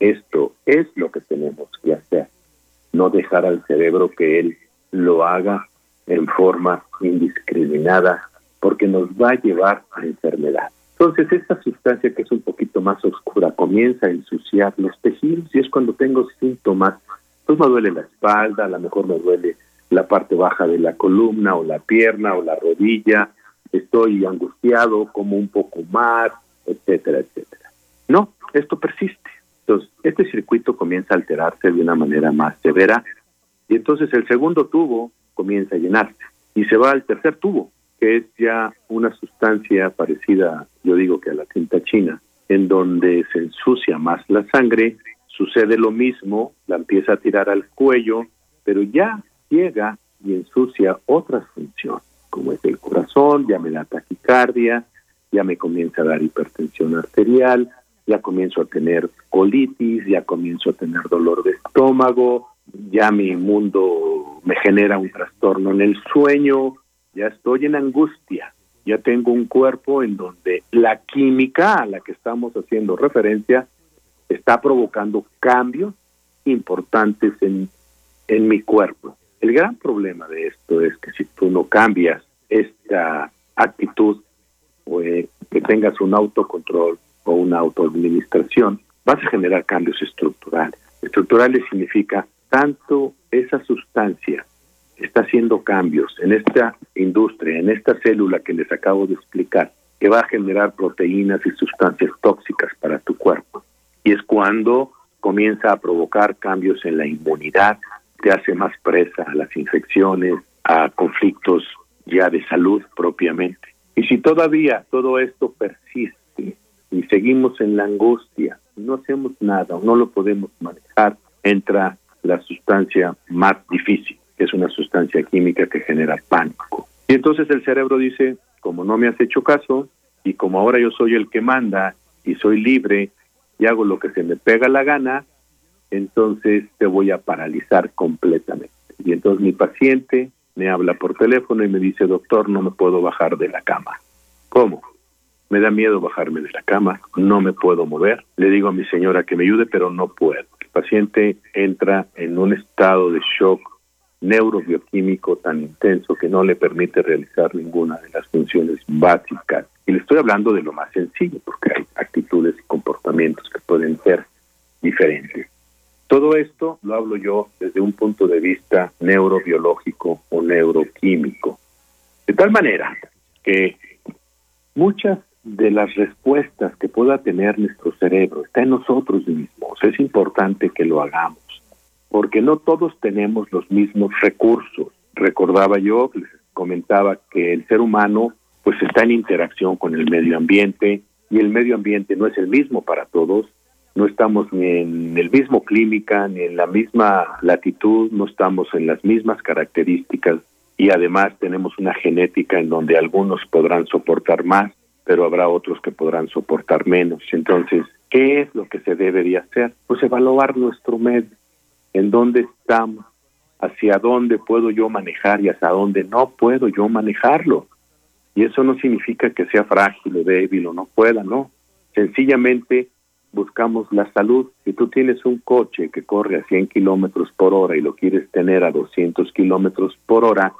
esto es lo que tenemos que hacer. No dejar al cerebro que él lo haga en forma indiscriminada, porque nos va a llevar a enfermedad. Entonces, esta sustancia que es un poquito más oscura comienza a ensuciar los tejidos y es cuando tengo síntomas. Pues me duele la espalda, a lo mejor me duele la parte baja de la columna o la pierna o la rodilla, estoy angustiado, como un poco más, etcétera, etcétera. No, esto persiste. Entonces, este circuito comienza a alterarse de una manera más severa. Y entonces el segundo tubo comienza a llenarse y se va al tercer tubo, que es ya una sustancia parecida, yo digo que a la tinta china, en donde se ensucia más la sangre, sucede lo mismo, la empieza a tirar al cuello, pero ya llega y ensucia otras funciones, como es el corazón, ya me da taquicardia, ya me comienza a dar hipertensión arterial, ya comienzo a tener colitis, ya comienzo a tener dolor de estómago, ya mi mundo me genera un trastorno en el sueño, ya estoy en angustia, ya tengo un cuerpo en donde la química a la que estamos haciendo referencia está provocando cambios importantes en, en mi cuerpo. El gran problema de esto es que si tú no cambias esta actitud o eh, que tengas un autocontrol o una autoadministración, vas a generar cambios estructurales. Estructurales significa tanto esa sustancia está haciendo cambios en esta industria, en esta célula que les acabo de explicar, que va a generar proteínas y sustancias tóxicas para tu cuerpo. Y es cuando comienza a provocar cambios en la inmunidad, te hace más presa a las infecciones, a conflictos ya de salud propiamente. Y si todavía todo esto persiste y seguimos en la angustia, no hacemos nada o no lo podemos manejar, entra la sustancia más difícil, que es una sustancia química que genera pánico. Y entonces el cerebro dice, como no me has hecho caso y como ahora yo soy el que manda y soy libre y hago lo que se me pega la gana, entonces te voy a paralizar completamente. Y entonces mi paciente me habla por teléfono y me dice, doctor, no me puedo bajar de la cama. ¿Cómo? Me da miedo bajarme de la cama, no me puedo mover. Le digo a mi señora que me ayude, pero no puedo paciente entra en un estado de shock neurobioquímico tan intenso que no le permite realizar ninguna de las funciones básicas. Y le estoy hablando de lo más sencillo, porque hay actitudes y comportamientos que pueden ser diferentes. Todo esto lo hablo yo desde un punto de vista neurobiológico o neuroquímico. De tal manera que muchas de las respuestas que pueda tener nuestro cerebro está en nosotros mismos. Es importante que lo hagamos, porque no todos tenemos los mismos recursos. Recordaba yo, les comentaba que el ser humano pues está en interacción con el medio ambiente y el medio ambiente no es el mismo para todos. No estamos ni en el mismo clínica, ni en la misma latitud, no estamos en las mismas características y además tenemos una genética en donde algunos podrán soportar más pero habrá otros que podrán soportar menos. Entonces, ¿qué es lo que se debería hacer? Pues evaluar nuestro medio, en dónde estamos, hacia dónde puedo yo manejar y hacia dónde no puedo yo manejarlo. Y eso no significa que sea frágil o débil o no pueda, no. Sencillamente buscamos la salud. Si tú tienes un coche que corre a 100 kilómetros por hora y lo quieres tener a 200 kilómetros por hora,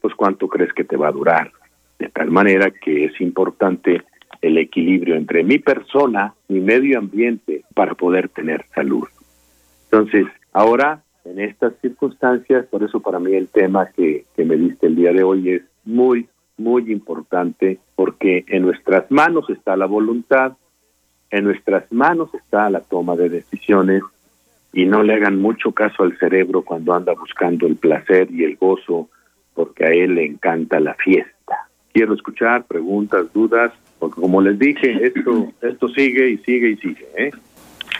pues ¿cuánto crees que te va a durar? De tal manera que es importante el equilibrio entre mi persona, mi medio ambiente, para poder tener salud. Entonces, ahora, en estas circunstancias, por eso para mí el tema que, que me diste el día de hoy es muy, muy importante, porque en nuestras manos está la voluntad, en nuestras manos está la toma de decisiones, y no le hagan mucho caso al cerebro cuando anda buscando el placer y el gozo, porque a él le encanta la fiesta quiero escuchar preguntas, dudas, porque como les dije, esto, esto sigue y sigue y sigue. ¿eh?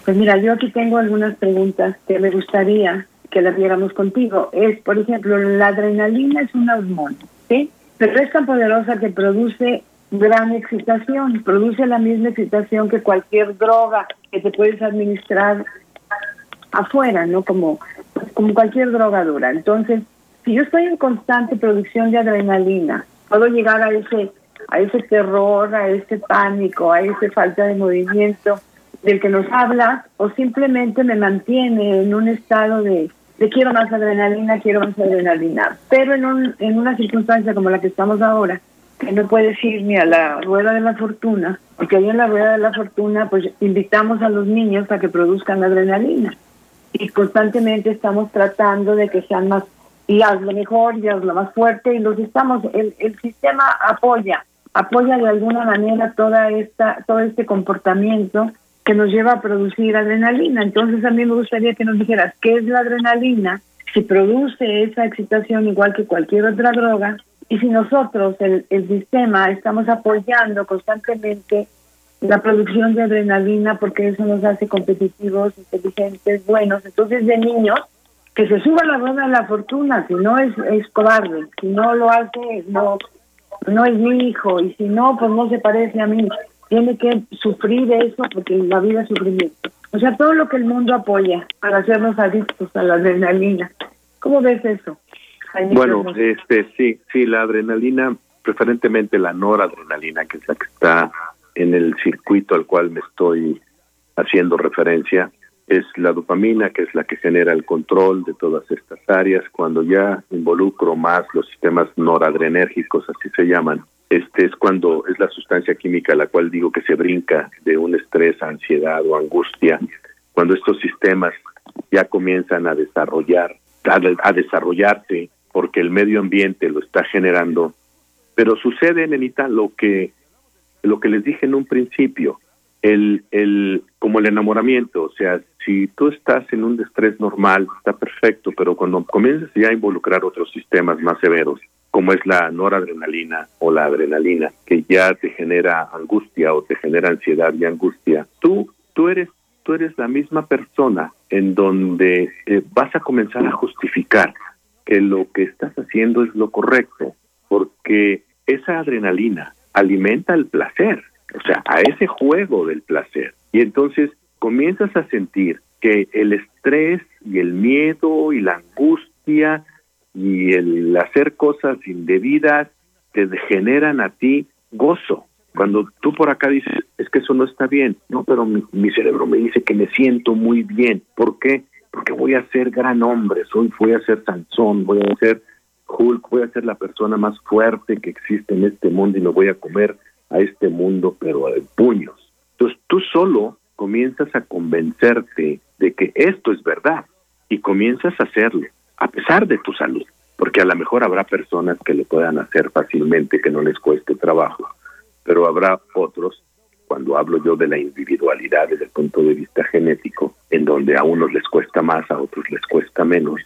Pues mira, yo aquí tengo algunas preguntas que me gustaría que las viéramos contigo. Es, por ejemplo, la adrenalina es una hormona, ¿sí? Pero es tan poderosa que produce gran excitación, produce la misma excitación que cualquier droga que te puedes administrar afuera, ¿no? Como, como cualquier droga dura. Entonces, si yo estoy en constante producción de adrenalina, puedo llegar a ese a ese terror, a ese pánico, a esa falta de movimiento del que nos habla, o simplemente me mantiene en un estado de, quiero más adrenalina, quiero más adrenalina. Pero en, un, en una circunstancia como la que estamos ahora, que no puedes ir ni a la rueda de la fortuna, porque ahí en la rueda de la fortuna pues invitamos a los niños a que produzcan adrenalina y constantemente estamos tratando de que sean más y hazlo mejor y hazlo más fuerte y los estamos el, el sistema apoya apoya de alguna manera toda esta todo este comportamiento que nos lleva a producir adrenalina entonces a mí me gustaría que nos dijeras qué es la adrenalina si produce esa excitación igual que cualquier otra droga y si nosotros, el, el sistema, estamos apoyando constantemente la producción de adrenalina porque eso nos hace competitivos, inteligentes, buenos. Entonces, de niños, que se suba la rueda de la fortuna, si no es, es cobarde, si no lo hace, no, no es mi hijo, y si no, pues no se parece a mí. Tiene que sufrir eso porque la vida es sufrimiento. O sea, todo lo que el mundo apoya para hacernos adictos a la adrenalina. ¿Cómo ves eso? Bueno, este sí, sí, la adrenalina, preferentemente la noradrenalina, que es la que está en el circuito al cual me estoy haciendo referencia, es la dopamina, que es la que genera el control de todas estas áreas. Cuando ya involucro más los sistemas noradrenérgicos, así se llaman, este es cuando es la sustancia química la cual digo que se brinca de un estrés, ansiedad o angustia. Cuando estos sistemas ya comienzan a desarrollar, a, desarrollarse porque el medio ambiente lo está generando. Pero sucede, Nenita, lo que, lo que les dije en un principio, el, el, como el enamoramiento, o sea, si tú estás en un estrés normal, está perfecto, pero cuando comienzas ya a involucrar otros sistemas más severos, como es la noradrenalina o la adrenalina, que ya te genera angustia o te genera ansiedad y angustia, tú, tú eres tú eres la misma persona en donde eh, vas a comenzar a justificar que lo que estás haciendo es lo correcto, porque esa adrenalina alimenta el placer, o sea, a ese juego del placer. Y entonces comienzas a sentir que el estrés y el miedo y la angustia y el hacer cosas indebidas te generan a ti gozo. Cuando tú por acá dices, es que eso no está bien, no, pero mi, mi cerebro me dice que me siento muy bien. ¿Por qué? porque voy a ser gran hombre, soy, voy a ser Sansón, voy a ser Hulk, voy a ser la persona más fuerte que existe en este mundo y me voy a comer a este mundo, pero de puños. Entonces tú solo comienzas a convencerte de que esto es verdad y comienzas a hacerlo, a pesar de tu salud, porque a lo mejor habrá personas que lo puedan hacer fácilmente, que no les cueste trabajo, pero habrá otros cuando hablo yo de la individualidad desde el punto de vista genético, en donde a unos les cuesta más, a otros les cuesta menos,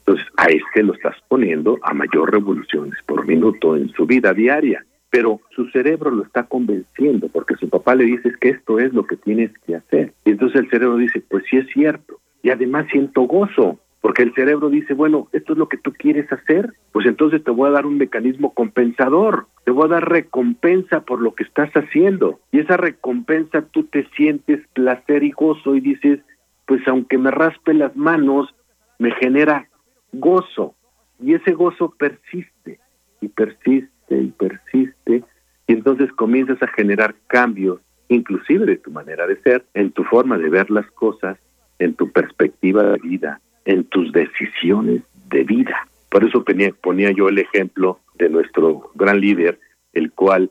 entonces a este lo estás poniendo a mayor revoluciones por minuto en su vida diaria, pero su cerebro lo está convenciendo porque su papá le dice que esto es lo que tienes que hacer. Y entonces el cerebro dice, pues sí es cierto, y además siento gozo, porque el cerebro dice, bueno, esto es lo que tú quieres hacer, pues entonces te voy a dar un mecanismo compensador, te voy a dar recompensa por lo que estás haciendo. Y esa recompensa tú te sientes placer y gozo y dices, pues aunque me raspe las manos, me genera gozo. Y ese gozo persiste y persiste y persiste. Y entonces comienzas a generar cambios, inclusive de tu manera de ser, en tu forma de ver las cosas, en tu perspectiva de vida en tus decisiones de vida. Por eso ponía, yo el ejemplo de nuestro gran líder, el cual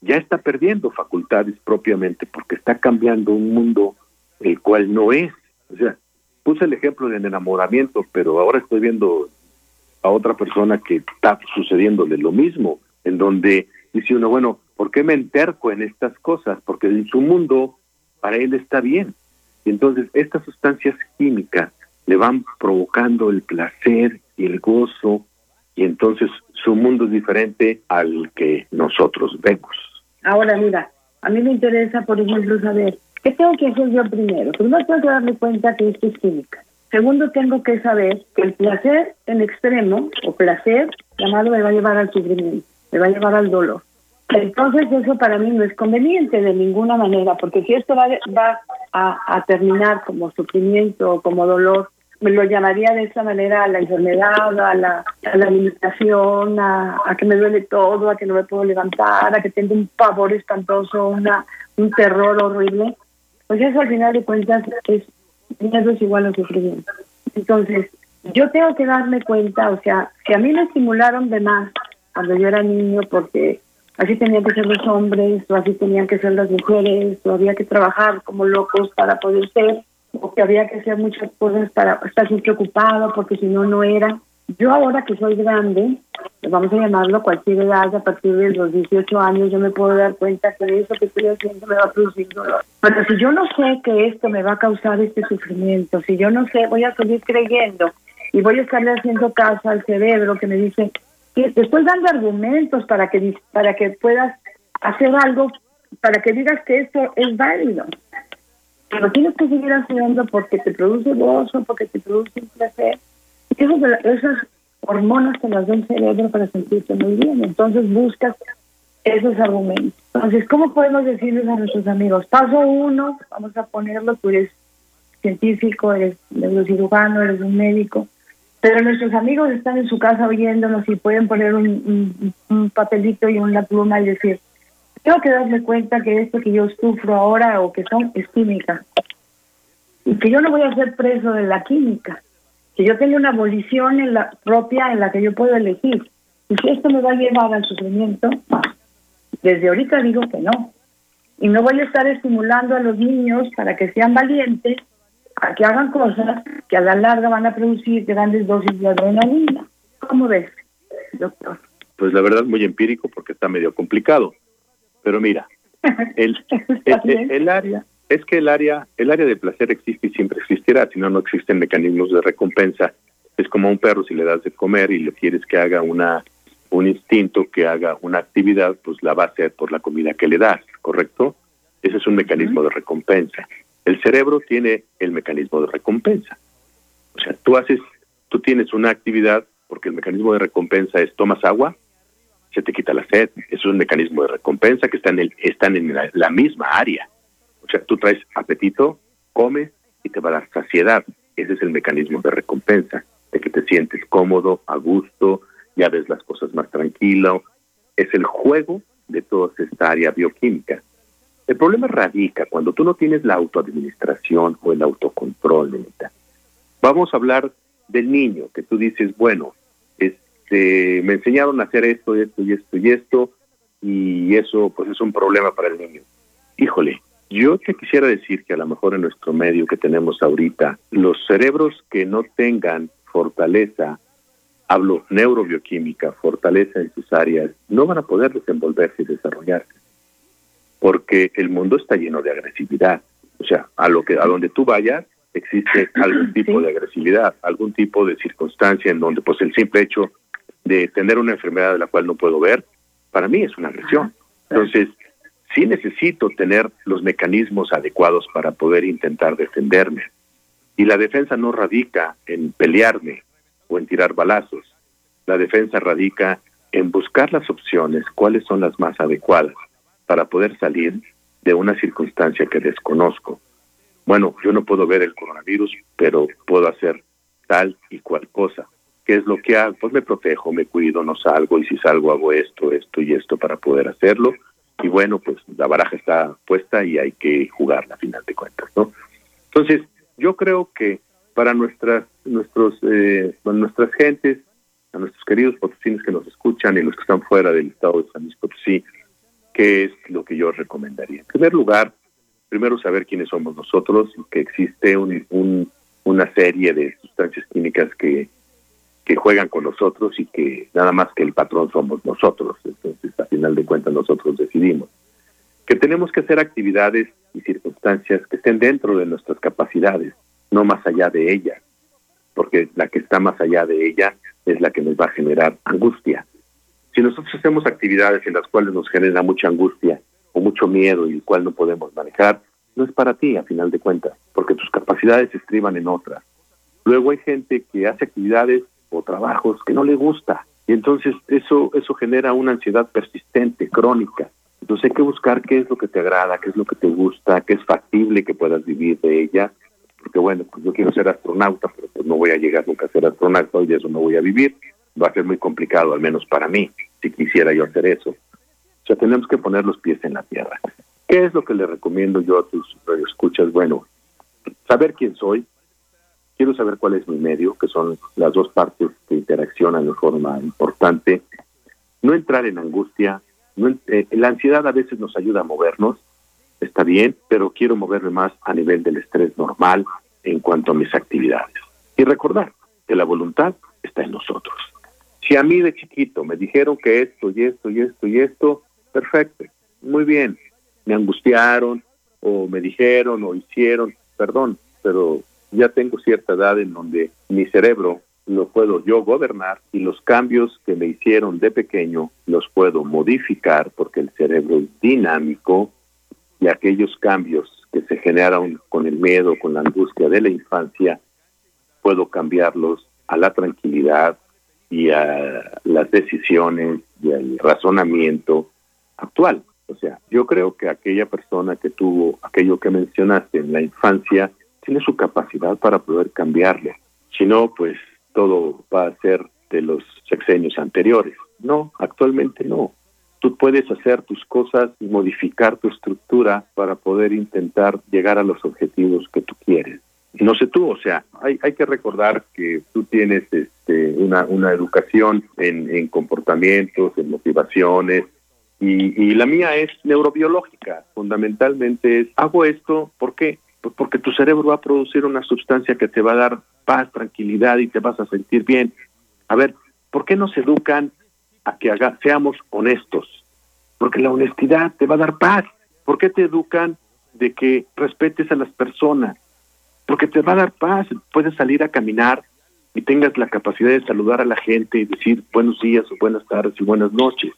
ya está perdiendo facultades propiamente porque está cambiando un mundo el cual no es. O sea, puse el ejemplo del enamoramiento, pero ahora estoy viendo a otra persona que está sucediéndole lo mismo, en donde dice uno, bueno, ¿por qué me enterco en estas cosas? Porque en su mundo para él está bien. Y entonces estas sustancias químicas le van provocando el placer y el gozo y entonces su mundo es diferente al que nosotros vemos. Ahora mira, a mí me interesa, por ejemplo, saber qué tengo que hacer yo primero. Primero tengo que darme cuenta que esto es química. Segundo, tengo que saber que el placer en extremo, o placer llamado, me va a llevar al sufrimiento, me va a llevar al dolor. Entonces eso para mí no es conveniente de ninguna manera, porque si esto va, va a, terminar como sufrimiento o como dolor, me lo llamaría de esa manera a la enfermedad, a la, a limitación, a, que me duele todo, a que no me puedo levantar, a que tengo un pavor espantoso, un terror horrible. Pues eso al final de cuentas es igual a sufrimiento. Entonces, yo tengo que darme cuenta, o sea, si a mí me estimularon de más cuando yo era niño porque así tenían que ser los hombres o así tenían que ser las mujeres o había que trabajar como locos para poder ser o que había que hacer muchas cosas para estar siempre ocupado porque si no, no era. Yo ahora que soy grande, vamos a llamarlo cualquier edad, a partir de los 18 años, yo me puedo dar cuenta que eso que estoy haciendo me va a producir dolor. Pero si yo no sé que esto me va a causar este sufrimiento, si yo no sé, voy a seguir creyendo y voy a estarle haciendo caso al cerebro que me dice, que estoy dando argumentos para que, para que puedas hacer algo, para que digas que esto es válido. Pero tienes que seguir haciendo porque te produce gozo, porque te produce un placer esas hormonas te las da el cerebro para sentirte muy bien. Entonces buscas esos argumentos. Entonces, ¿cómo podemos decirles a nuestros amigos? Paso uno, vamos a ponerlo, tú eres científico, eres neurocirujano, eres un médico, pero nuestros amigos están en su casa oyéndonos y pueden poner un, papelito y una pluma y decir, tengo que darme cuenta que esto que yo sufro ahora o que son es química y que yo no voy a ser preso de la química que yo tengo una abolición en la propia en la que yo puedo elegir. Y si esto me va a llevar al sufrimiento, desde ahorita digo que no. Y no voy a estar estimulando a los niños para que sean valientes, a que hagan cosas que a la larga van a producir grandes dosis de adrenalina. ¿Cómo ves, doctor? Pues la verdad muy empírico porque está medio complicado. Pero mira, el, el área es que el área, el área de placer existe y siempre existirá, si no, no existen mecanismos de recompensa. Es como a un perro, si le das de comer y le quieres que haga una un instinto, que haga una actividad, pues la va a hacer por la comida que le das, ¿correcto? Ese es un mecanismo de recompensa. El cerebro tiene el mecanismo de recompensa. O sea, tú haces, tú tienes una actividad porque el mecanismo de recompensa es tomas agua, se te quita la sed. Es un mecanismo de recompensa que está en el, están en la misma área. O sea, tú traes apetito, comes y te va a dar saciedad. Ese es el mecanismo de recompensa, de que te sientes cómodo, a gusto, ya ves las cosas más tranquilo. Es el juego de toda esta área bioquímica. El problema radica cuando tú no tienes la autoadministración o el autocontrol, Vamos a hablar del niño, que tú dices, bueno, este, me enseñaron a hacer esto, esto y esto y esto, y eso pues es un problema para el niño. Híjole, yo te quisiera decir que a lo mejor en nuestro medio que tenemos ahorita, los cerebros que no tengan fortaleza, hablo neurobioquímica, fortaleza en sus áreas, no van a poder desenvolverse y desarrollarse. Porque el mundo está lleno de agresividad. O sea, a lo que a donde tú vayas existe algún tipo de agresividad, algún tipo de circunstancia en donde pues el simple hecho de tener una enfermedad de la cual no puedo ver, para mí es una agresión. Entonces, sí necesito tener los mecanismos adecuados para poder intentar defenderme. Y la defensa no radica en pelearme o en tirar balazos. La defensa radica en buscar las opciones, cuáles son las más adecuadas para poder salir de una circunstancia que desconozco. Bueno, yo no puedo ver el coronavirus, pero puedo hacer tal y cual cosa. ¿Qué es lo que hago? Pues me protejo, me cuido, no salgo y si salgo hago esto, esto y esto para poder hacerlo y bueno, pues la baraja está puesta y hay que jugarla a final de cuentas, ¿no? Entonces, yo creo que para nuestras, nuestros, eh, nuestras gentes, a nuestros queridos potosinos que nos escuchan y los que están fuera del estado de San Luis Potosí, ¿qué es lo que yo recomendaría? En primer lugar, primero saber quiénes somos nosotros, que existe un, una serie de sustancias químicas que que juegan con nosotros y que nada más que el patrón somos nosotros. Entonces, a final de cuentas, nosotros decidimos que tenemos que hacer actividades y circunstancias que estén dentro de nuestras capacidades, no más allá de ellas, porque la que está más allá de ella es la que nos va a generar angustia. Si nosotros hacemos actividades en las cuales nos genera mucha angustia o mucho miedo y el cual no podemos manejar, no es para ti a final de cuentas, porque tus capacidades estriban en otras. Luego hay gente que hace actividades o trabajos que no le gusta. Y entonces eso, eso genera una ansiedad persistente, crónica. Entonces hay que buscar qué es lo que te agrada, qué es lo que te gusta, qué es factible que puedas vivir de ella. Porque bueno, pues yo quiero ser astronauta, pero pues no voy a llegar nunca a ser astronauta y de eso no voy a vivir. Va a ser muy complicado, al menos para mí, si quisiera yo hacer eso. O sea, tenemos que poner los pies en la tierra. ¿Qué es lo que le recomiendo yo a tus escuchas? Bueno, saber quién soy, quiero saber cuál es mi medio, que son las dos partes que interaccionan de forma importante, no entrar en angustia, no, eh, la ansiedad a veces nos ayuda a movernos, está bien, pero quiero moverme más a nivel del estrés normal en cuanto a mis actividades. Y recordar que la voluntad está en nosotros. Si a mí de chiquito me dijeron que esto y esto y esto y esto, perfecto, muy bien, me angustiaron o me dijeron o hicieron, perdón, pero ya tengo cierta edad en donde mi cerebro lo puedo yo gobernar y los cambios que me hicieron de pequeño los puedo modificar porque el cerebro es dinámico y aquellos cambios que se generaron con el miedo, con la angustia de la infancia, puedo cambiarlos a la tranquilidad y a las decisiones y al razonamiento actual. O sea, yo creo que aquella persona que tuvo aquello que mencionaste en la infancia tiene su capacidad para poder cambiarlo. Si no, pues todo va a ser de los sexenios anteriores. No, actualmente no. Tú puedes hacer tus cosas y modificar tu estructura para poder intentar llegar a los objetivos que tú quieres. No sé tú, o sea, hay, hay que recordar que tú tienes este, una, una educación en, en comportamientos, en motivaciones, y, y, la mía es neurobiológica. Fundamentalmente es, hago esto, ¿por qué? Pues porque tu cerebro va a producir una sustancia que te va a dar paz, tranquilidad y te vas a sentir bien. A ver, ¿por qué nos educan a que haga, seamos honestos? Porque la honestidad te va a dar paz. ¿Por qué te educan de que respetes a las personas? Porque te va a dar paz. Puedes salir a caminar y tengas la capacidad de saludar a la gente y decir buenos días o buenas tardes y buenas noches.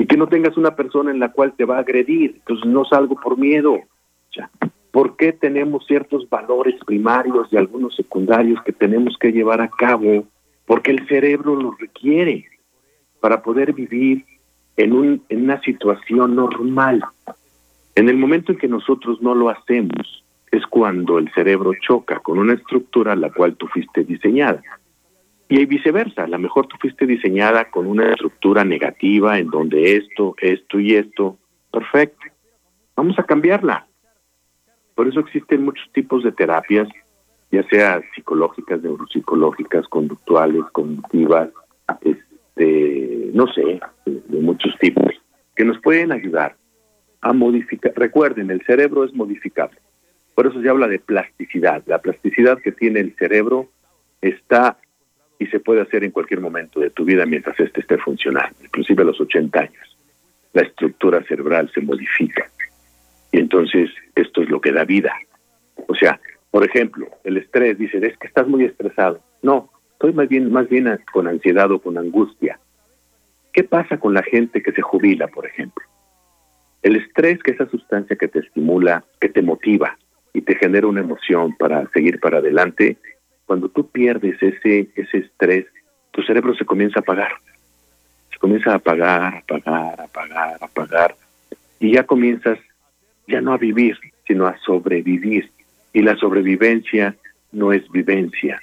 Y que no tengas una persona en la cual te va a agredir. Entonces no salgo por miedo. Ya. ¿Por qué tenemos ciertos valores primarios y algunos secundarios que tenemos que llevar a cabo? Porque el cerebro lo requiere para poder vivir en, un, en una situación normal. En el momento en que nosotros no lo hacemos, es cuando el cerebro choca con una estructura a la cual tú fuiste diseñada. Y viceversa, a lo mejor tú fuiste diseñada con una estructura negativa en donde esto, esto y esto, perfecto. Vamos a cambiarla. Por eso existen muchos tipos de terapias, ya sea psicológicas, neuropsicológicas, conductuales, conductivas, este, no sé, de muchos tipos, que nos pueden ayudar a modificar. Recuerden, el cerebro es modificable. Por eso se habla de plasticidad. La plasticidad que tiene el cerebro está y se puede hacer en cualquier momento de tu vida mientras éste esté funcionando, inclusive a los 80 años. La estructura cerebral se modifica. Y entonces esto es lo que da vida. O sea, por ejemplo, el estrés, dice, es que estás muy estresado. No, estoy más bien, más bien con ansiedad o con angustia. ¿Qué pasa con la gente que se jubila, por ejemplo? El estrés, que es esa sustancia que te estimula, que te motiva y te genera una emoción para seguir para adelante, cuando tú pierdes ese, ese estrés, tu cerebro se comienza a apagar. Se comienza a apagar, apagar, apagar, apagar. Y ya comienzas ya no a vivir, sino a sobrevivir. Y la sobrevivencia no es vivencia.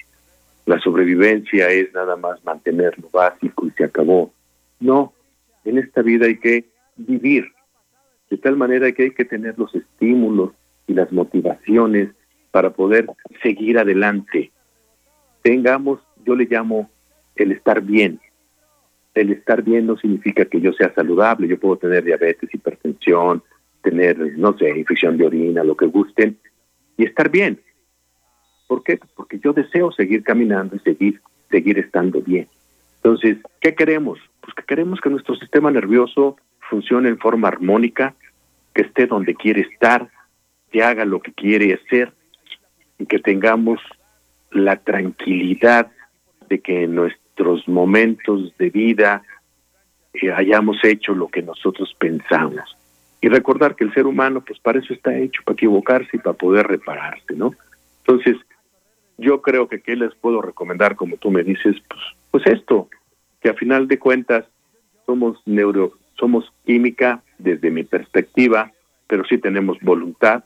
La sobrevivencia es nada más mantener lo básico y se acabó. No, en esta vida hay que vivir. De tal manera que hay que tener los estímulos y las motivaciones para poder seguir adelante. Tengamos, yo le llamo el estar bien. El estar bien no significa que yo sea saludable, yo puedo tener diabetes, hipertensión, tener, no sé, infección de orina, lo que gusten, y estar bien. ¿Por qué? Porque yo deseo seguir caminando y seguir, seguir estando bien. Entonces, ¿qué queremos? Pues que queremos que nuestro sistema nervioso funcione en forma armónica, que esté donde quiere estar, que haga lo que quiere hacer y que tengamos la tranquilidad de que en nuestros momentos de vida eh, hayamos hecho lo que nosotros pensamos y recordar que el ser humano, pues para eso está hecho, para equivocarse y para poder repararse, ¿no? Entonces, yo creo que qué les puedo recomendar, como tú me dices, pues, pues esto, que a final de cuentas somos neuro, somos química desde mi perspectiva, pero sí tenemos voluntad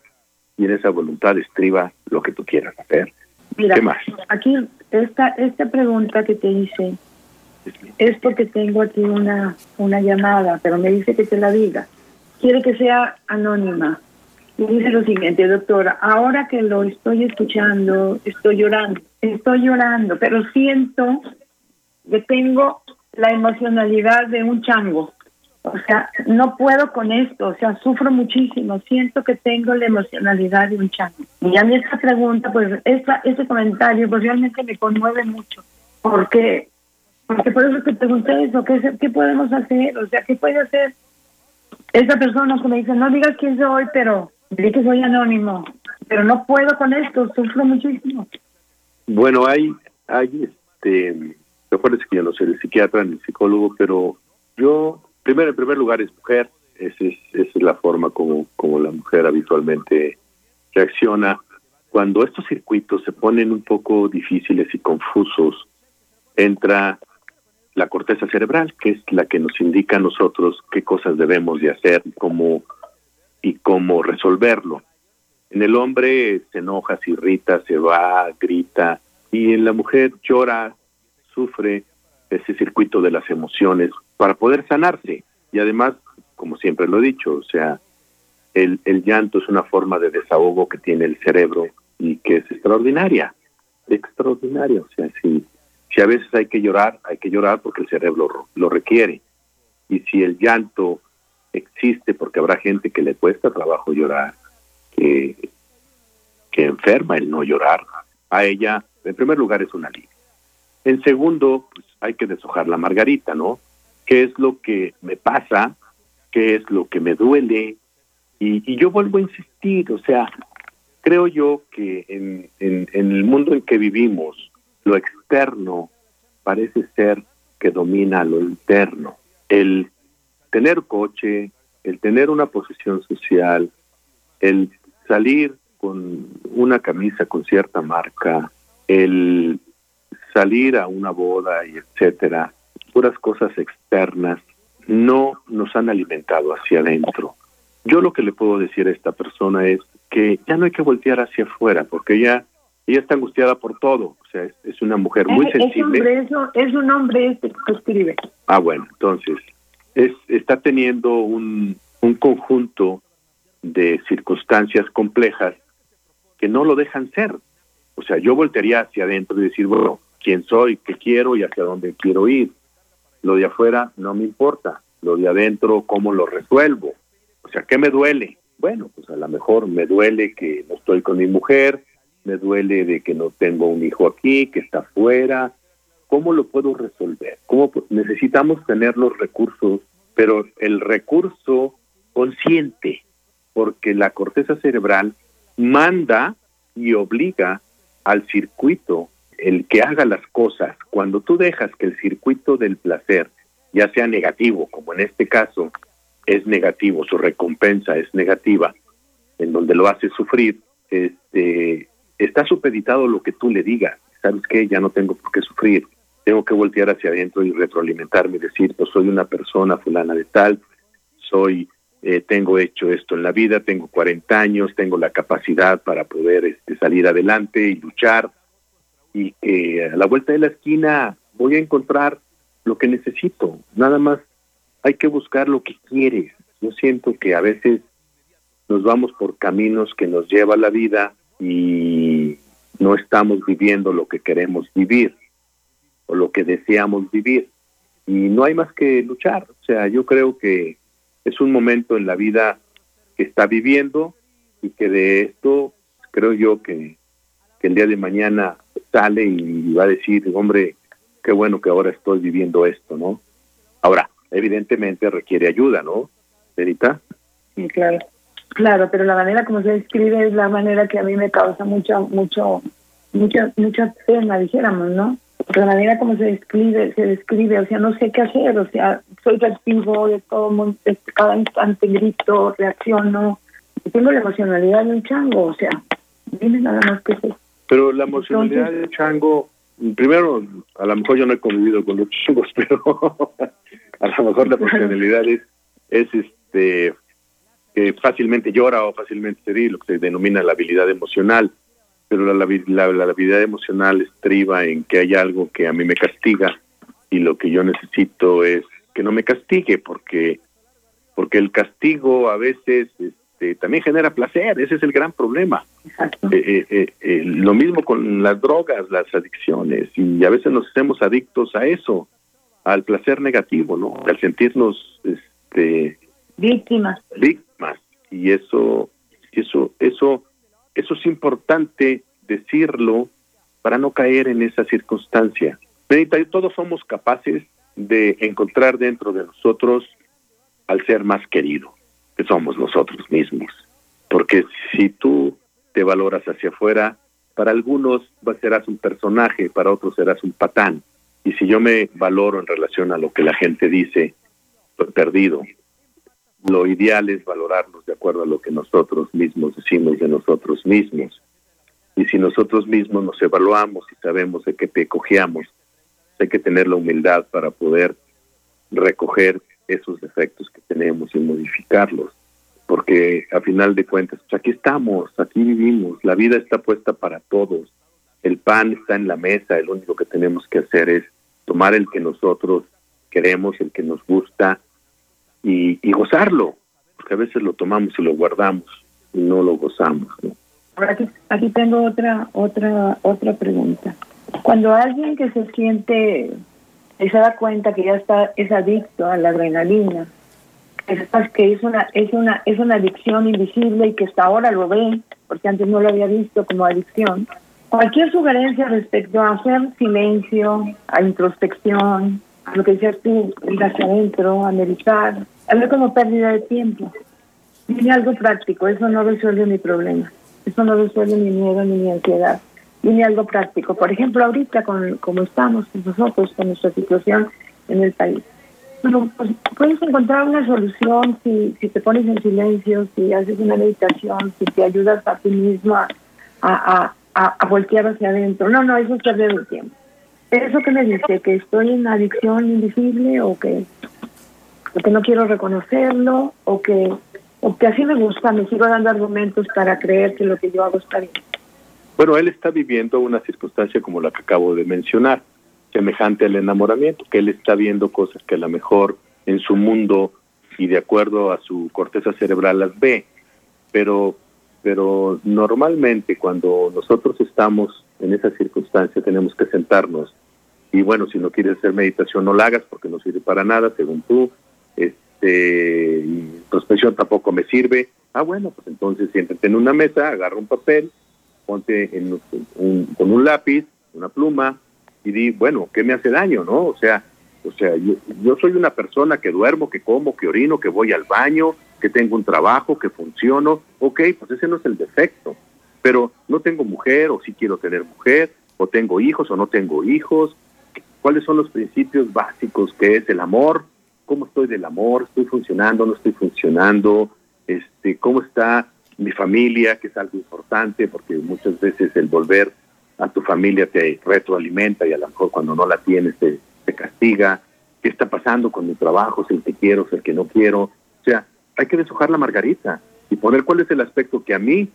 y en esa voluntad estriba lo que tú quieras hacer. Mira, ¿Qué más? aquí esta esta pregunta que te hice es porque tengo aquí una una llamada, pero me dice que te la diga quiere que sea anónima. Y dice lo siguiente, doctora, ahora que lo estoy escuchando, estoy llorando. estoy llorando, pero siento que tengo la emocionalidad de un chango. O sea, no puedo con esto, o sea, sufro muchísimo, siento que tengo la emocionalidad de un chango. Y a mí esta pregunta, pues, esta, este comentario, pues realmente me conmueve mucho, porque, porque por eso te pregunté eso, ¿qué, ¿qué podemos hacer? O sea, ¿qué puede hacer esa persona que me dice, no digas quién soy, pero di que soy anónimo, pero no puedo con esto, sufro muchísimo. Bueno, hay, hay este, acuérdense que yo no soy el psiquiatra ni el psicólogo, pero yo, primero, en primer lugar, es mujer, esa es, esa es la forma como, como la mujer habitualmente reacciona. Cuando estos circuitos se ponen un poco difíciles y confusos, entra la corteza cerebral, que es la que nos indica a nosotros qué cosas debemos de hacer y cómo, y cómo resolverlo. En el hombre se enoja, se irrita, se va, grita, y en la mujer llora, sufre ese circuito de las emociones para poder sanarse. Y además, como siempre lo he dicho, o sea, el, el llanto es una forma de desahogo que tiene el cerebro y que es extraordinaria, extraordinaria. O sea, si, si a veces hay que llorar, hay que llorar porque el cerebro lo requiere. Y si el llanto existe porque habrá gente que le cuesta trabajo llorar, que, que enferma el no llorar, a ella, en primer lugar, es una alivio. En segundo, pues hay que deshojar la margarita, ¿no? ¿Qué es lo que me pasa? ¿Qué es lo que me duele? Y, yo vuelvo a insistir, o sea, creo yo que en, en, en el mundo en que vivimos, lo externo parece ser que domina lo interno. El tener coche, el tener una posición social, el salir con una camisa con cierta marca, el salir a una boda y etcétera, puras cosas externas, no nos han alimentado hacia adentro. Yo lo que le puedo decir a esta persona es que ya no hay que voltear hacia afuera, porque ella, ella está angustiada por todo. O sea, es, una mujer muy sensible. Es un, hombre, es un hombre este que escribe. Ah, bueno, entonces, es, está teniendo un, un conjunto de circunstancias complejas que no lo dejan ser. O sea, yo voltearía hacia adentro y decir, bueno, quién soy, qué quiero y hacia dónde quiero ir. Lo de afuera no me importa, lo de adentro, cómo lo resuelvo. O sea, ¿qué me duele? Bueno, pues a lo mejor me duele que no estoy con mi mujer, me duele de que no tengo un hijo aquí, que está afuera. ¿Cómo lo puedo resolver? ¿Cómo necesitamos tener los recursos, pero el recurso consciente, porque la corteza cerebral manda y obliga al circuito el que haga las cosas, cuando tú dejas que el circuito del placer, ya sea negativo, como en este caso es negativo, su recompensa es negativa, en donde lo hace sufrir, este, está supeditado lo que tú le digas. ¿Sabes qué? Ya no tengo por qué sufrir. Tengo que voltear hacia adentro y retroalimentarme y decir, pues soy una persona fulana de tal, soy, eh, tengo hecho esto en la vida, tengo 40 años, tengo la capacidad para poder este, salir adelante y luchar y que a la vuelta de la esquina voy a encontrar lo que necesito. Nada más hay que buscar lo que quieres. Yo siento que a veces nos vamos por caminos que nos lleva la vida y no estamos viviendo lo que queremos vivir o lo que deseamos vivir. Y no hay más que luchar. O sea, yo creo que es un momento en la vida que está viviendo y que de esto creo yo que, que el día de mañana sale y va a decir, hombre, qué bueno que ahora estoy viviendo esto, ¿no? Ahora, evidentemente requiere ayuda, ¿no, Verita? Sí, claro. Claro, pero la manera como se describe es la manera que a mí me causa mucho, mucho, mucha, mucha pena, dijéramos, ¿no? la manera como se describe, se describe, o sea, no sé qué hacer, o sea, soy reactivo de todo, de cada instante grito, reacciono, tengo la emocionalidad de un chango, o sea, dime nada más que eso. Pero la emocionalidad de chango, primero, a lo mejor yo no he convivido con los changos, pero a lo mejor la emocionalidad es, es este que fácilmente llora o fácilmente se ríe, lo que se denomina la habilidad emocional. Pero la, la, la, habilidad emocional estriba en que hay algo que a mí me castiga y lo que yo necesito es que no me castigue porque porque el castigo a veces este, también genera placer, ese es el gran problema. Eh, eh, eh, lo mismo con las drogas, las adicciones, y a veces nos hacemos adictos a eso, al placer negativo, ¿no? Al sentirnos este, víctimas. Víctimas. Y eso, eso, eso, eso es importante decirlo para no caer en esa circunstancia. todos somos capaces de encontrar dentro de nosotros al ser más querido, que somos nosotros mismos. Porque si tú te valoras hacia afuera, para algunos serás un personaje, para otros serás un patán. Y si yo me valoro en relación a lo que la gente dice, perdido. Lo ideal es valorarnos de acuerdo a lo que nosotros mismos decimos de nosotros mismos. Y si nosotros mismos nos evaluamos y sabemos de qué te cojeamos, hay que tener la humildad para poder recoger esos defectos que tenemos y modificarlos. Porque a final de cuentas, pues aquí estamos, aquí vivimos, la vida está puesta para todos, el pan está en la mesa, el único que tenemos que hacer es tomar el que nosotros queremos, el que nos gusta y, gozarlo, porque a veces lo tomamos y lo guardamos y no lo gozamos. Aquí, aquí tengo otra, otra, otra pregunta. Cuando alguien que se siente y se da cuenta que ya está es adicto a la adrenalina, que es una es una es una adicción invisible y que hasta ahora lo ve, porque antes no lo había visto como adicción. Cualquier sugerencia respecto a hacer silencio, a introspección, a lo que decías tú, ir hacia adentro, analizar, a ver como pérdida de tiempo. Tiene algo práctico, eso no resuelve mi problema, eso no resuelve mi miedo ni mi ansiedad viene algo práctico. Por ejemplo, ahorita, con, como estamos nosotros, con nuestra situación en el país. Bueno, pues puedes encontrar una solución si, si te pones en silencio, si haces una meditación, si te ayudas a ti mismo a, a, a, voltear hacia adentro. No, no, eso es perder el tiempo. ¿Eso que me dice? ¿Que estoy en adicción invisible o que, o que no quiero reconocerlo o que, o que así me gusta, me sigo dando argumentos para creer que lo que yo hago está bien? Bueno, él está viviendo una circunstancia como la que acabo de mencionar, semejante al enamoramiento, que él está viendo cosas que a lo mejor en su mundo y de acuerdo a su corteza cerebral las ve, pero pero normalmente cuando nosotros estamos en esa circunstancia tenemos que sentarnos y bueno, si no quieres hacer meditación no la hagas porque no sirve para nada, según tú, este, introspección tampoco me sirve, ah bueno, pues entonces siéntate en una mesa, agarra un papel, ponte en con un lápiz, una pluma y di, bueno, ¿qué me hace daño, no? O sea, o sea, yo, yo soy una persona que duermo, que como, que orino, que voy al baño, que tengo un trabajo, que funciono. Ok, pues ese no es el defecto. Pero no tengo mujer o sí quiero tener mujer, o tengo hijos o no tengo hijos. ¿Cuáles son los principios básicos que es el amor? ¿Cómo estoy del amor? ¿Estoy funcionando? ¿No estoy funcionando? Este, ¿Cómo está mi familia, que es algo importante, porque muchas veces el volver a tu familia te retroalimenta y a lo mejor cuando no la tienes te, castiga. ¿Qué está pasando con mi trabajo? Si el que quiero, si el que no quiero. O sea, hay que deshojar la margarita y poner cuál es el aspecto que a mí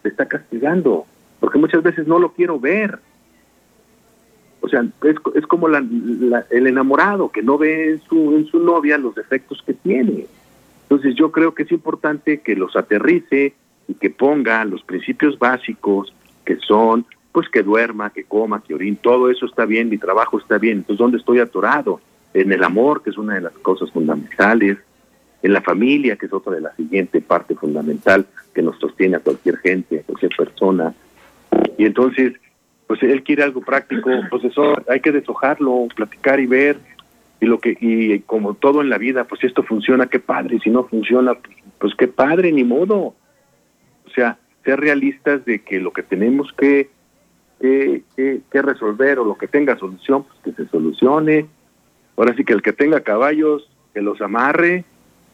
te está castigando, porque muchas veces no lo quiero ver. O sea, es, es como el enamorado que no ve en su, en su novia los defectos que tiene. Entonces yo creo que es importante que los aterrice, y que ponga los principios básicos que son, pues que duerma, que coma, que orine, todo eso está bien, mi trabajo está bien. Entonces, ¿dónde estoy atorado? En el amor, que es una de las cosas fundamentales, en la familia, que es otra de la siguiente parte fundamental que nos sostiene a cualquier gente, a cualquier persona. Y entonces, pues él quiere algo práctico, pues eso hay que deshojarlo, platicar y ver. Y lo que y como todo en la vida, pues si esto funciona, qué padre, si no funciona, pues qué padre, ni modo. O sea, ser realistas de que lo que tenemos que, que, resolver o lo que tenga solución, pues que se solucione. Ahora sí que el que tenga caballos, que los amarre,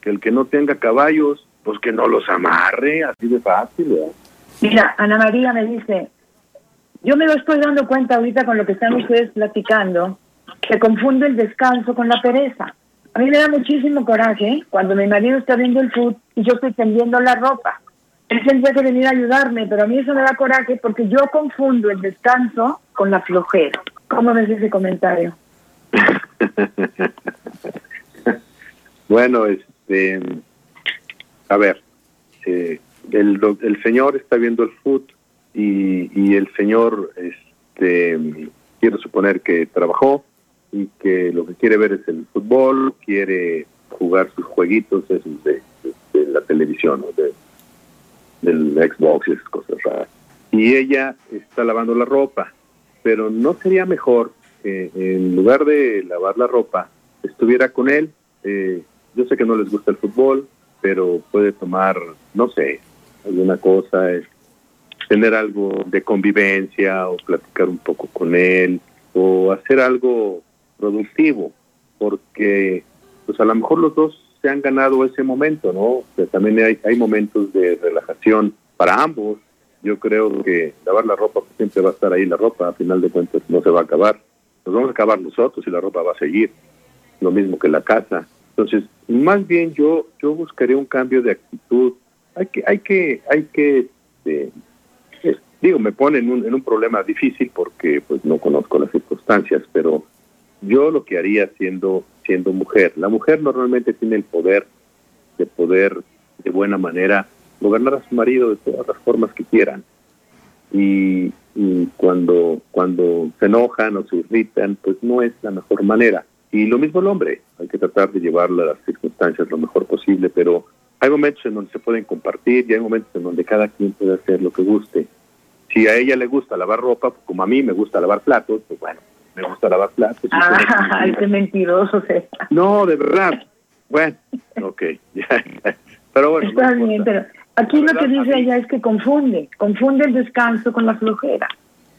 que el que no tenga caballos, pues que no los amarre, así de fácil. Mira, Ana María me dice, yo me lo estoy dando cuenta ahorita con lo que están ustedes platicando, que confunde el descanso con la pereza. A mí me da muchísimo coraje cuando mi marido está viendo el food y yo estoy tendiendo la ropa él tendría que venir a ayudarme, pero a mí eso me da coraje porque yo confundo el descanso con la flojera. ¿Cómo ves ese comentario? bueno, este, a ver, el, el señor está viendo el fútbol y, y el señor este quiero suponer que trabajó y que lo que quiere ver es el fútbol, quiere jugar sus jueguitos esos de, la televisión, de, del Xbox y esas cosas raras. Y ella está lavando la ropa, pero no sería mejor que en lugar de lavar la ropa estuviera con él. Eh, yo sé que no les gusta el fútbol, pero puede tomar, no sé, alguna cosa, tener algo de convivencia o platicar un poco con él o hacer algo productivo, porque pues a lo mejor los dos se han ganado ese momento, ¿no? también hay, hay momentos de relajación para ambos. Yo creo que lavar la ropa pues, siempre va a estar ahí la ropa, a final de cuentas no se va a acabar. Nos vamos a acabar nosotros y la ropa va a seguir, lo mismo que la casa. Entonces, más bien yo yo buscaría un cambio de actitud. Hay que hay que hay que este, digo, me pone en un, en un problema difícil porque pues no conozco las circunstancias, pero yo lo que haría siendo siendo mujer, la mujer normalmente tiene el poder de poder de buena manera gobernar a su marido de todas las formas que quieran. Y, cuando cuando se enojan o se irritan, pues no es la mejor manera. Y lo mismo el hombre, hay que tratar de llevarlo a las circunstancias lo mejor posible, pero hay momentos en donde se pueden compartir y hay momentos en donde cada quien puede hacer lo que guste. Si a ella le gusta lavar ropa, pues como a mí me gusta lavar platos, pues bueno, me gusta lavar platos. Ah, qué mentiroso. No, de verdad. Bueno, ok. pero bueno. Está bien, pero aquí lo que dice ella es que confunde, confunde el descanso con la flojera.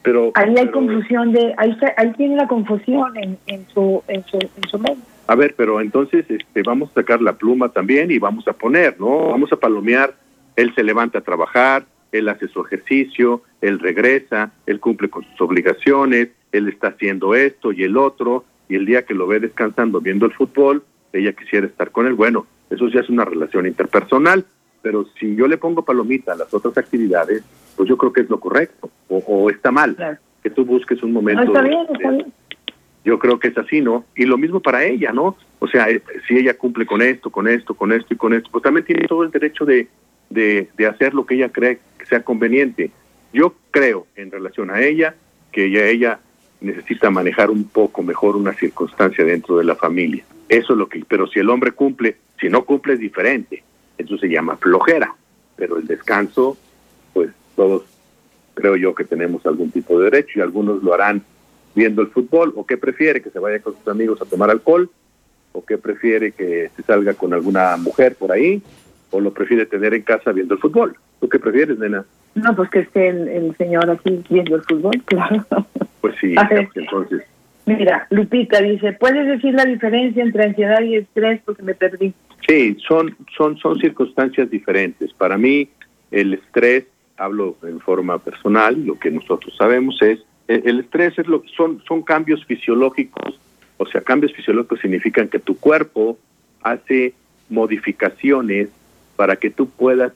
Pero, ahí hay confusión de, ahí, ahí tiene la confusión en, en su, en su, en su mente. A ver, pero entonces este, vamos a sacar la pluma también y vamos a poner, ¿no? Vamos a palomear. Él se levanta a trabajar, él hace su ejercicio, él regresa, él cumple con sus obligaciones, él está haciendo esto y el otro, y el día que lo ve descansando viendo el fútbol, ella quisiera estar con él. Bueno, eso ya es una relación interpersonal, pero si yo le pongo palomita a las otras actividades, pues yo creo que es lo correcto, o, está mal, que tú busques un momento. está bien, está bien. Yo creo que es así, ¿no? Y lo mismo para ella, ¿no? O sea, eh, si ella cumple con esto, con esto, con esto y con esto, pues también tiene todo el derecho de, de, de hacer lo que ella cree que sea conveniente. Yo creo, en relación a ella, que ella, ella necesita manejar un poco mejor una circunstancia dentro de la familia. Eso es lo que, pero si el hombre cumple, si no cumple es diferente. Eso se llama flojera. Pero el descanso, pues todos creo yo que tenemos algún tipo de derecho y algunos lo harán viendo el fútbol o qué prefiere que se vaya con sus amigos a tomar alcohol o qué prefiere que se salga con alguna mujer por ahí o lo prefiere tener en casa viendo el fútbol. ¿Tú qué prefieres, nena? No, pues que esté el, señor aquí viendo el fútbol, claro. Pues sí, entonces. Mira, Lupita dice, ¿puedes decir la diferencia entre ansiedad y estrés? Porque me perdí. Sí, son, son, son circunstancias diferentes. Para mí, el estrés, hablo en forma personal, lo que nosotros sabemos es, el, estrés es lo, son, son cambios fisiológicos, o sea, cambios fisiológicos significan que tu cuerpo hace modificaciones para que tú puedas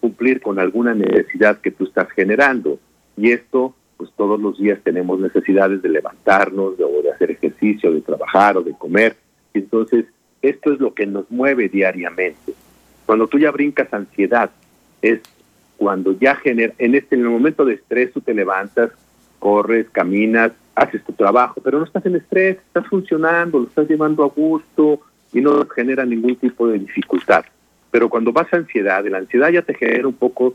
cumplir con alguna necesidad que tú estás generando. Y esto, pues todos los días tenemos necesidades de levantarnos, de, o de hacer ejercicio, de trabajar o de comer. Entonces, esto es lo que nos mueve diariamente. Cuando tú ya brincas ansiedad, es cuando ya genera, en este en el momento de estrés tú te levantas, corres, caminas, haces tu trabajo, pero no estás en estrés, estás funcionando, lo estás llevando a gusto y no genera ningún tipo de dificultad. Pero cuando vas a ansiedad, la ansiedad ya te genera un poco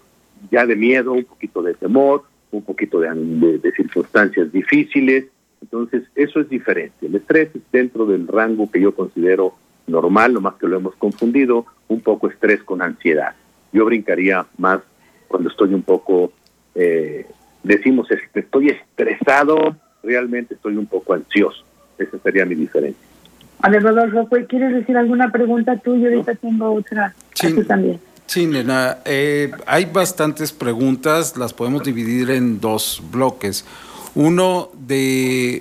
ya de miedo, un poquito de temor, un poquito de, circunstancias difíciles. Entonces, eso es diferente. El estrés es dentro del rango que yo considero normal, nomás que lo hemos confundido, un poco estrés con ansiedad. Yo brincaría más cuando estoy un poco, eh, decimos, estoy estresado, realmente estoy un poco ansioso. Esa sería mi diferencia. A ver, Rodolfo, ¿quieres decir alguna pregunta tuya? Ahorita tengo otra. Sí, también. Sí, nena, eh, hay bastantes preguntas, las podemos dividir en dos bloques. Uno de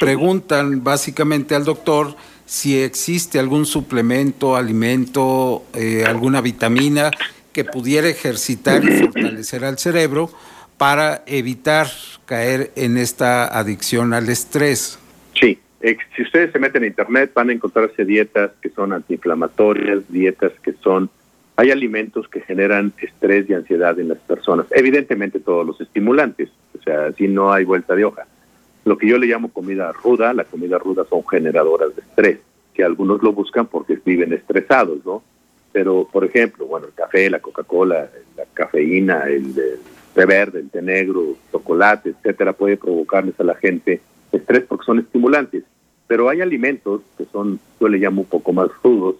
preguntan básicamente al doctor si existe algún suplemento, alimento, eh, alguna vitamina que pudiera ejercitar y fortalecer al cerebro para evitar caer en esta adicción al estrés. Sí, si ustedes se meten en internet van a encontrarse dietas que son antiinflamatorias, dietas que son Hay alimentos que generan estrés y ansiedad en las personas. Evidentemente todos los estimulantes, o sea, si no hay vuelta de hoja. Lo que yo le llamo comida ruda, la comida ruda son generadoras de estrés, que algunos lo buscan porque viven estresados, ¿no? Pero, por ejemplo, bueno, el café, la Coca-Cola, la cafeína, el, té verde, el té negro, chocolate, etcétera, puede provocarles a la gente estrés porque son estimulantes. Pero hay alimentos que son, yo le llamo un poco más rudos,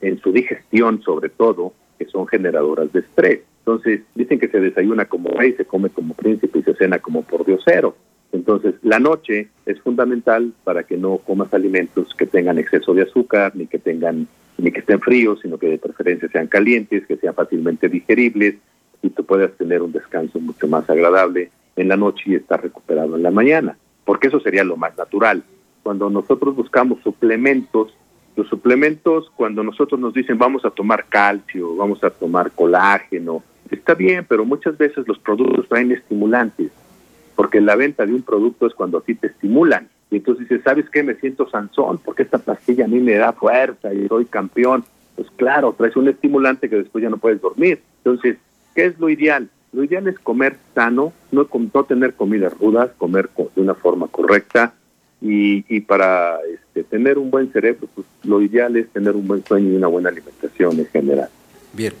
en su digestión sobre todo, que son generadoras de estrés. Entonces, dicen que se desayuna como rey, se come como príncipe y se cena como por diosero. Entonces, la noche es fundamental para que no comas alimentos que tengan exceso de azúcar, ni que tengan ni que estén fríos, sino que de preferencia sean calientes, que sean fácilmente digeribles y tú puedas tener un descanso mucho más agradable en la noche y estar recuperado en la mañana, porque eso sería lo más natural. Cuando nosotros buscamos suplementos, los suplementos, cuando nosotros nos dicen vamos a tomar calcio, vamos a tomar colágeno, está bien, pero muchas veces los productos traen estimulantes porque la venta de un producto es cuando a ti te estimulan. Y entonces dices, ¿sabes qué? Me siento sansón porque esta pastilla a mí me da fuerza y soy campeón. Pues claro, traes un estimulante que después ya no puedes dormir. Entonces, ¿qué es lo ideal? Lo ideal es comer sano, no, tener comidas rudas, comer de una forma correcta. Y, y para este, tener un buen cerebro, pues lo ideal es tener un buen sueño y una buena alimentación en general. Bien.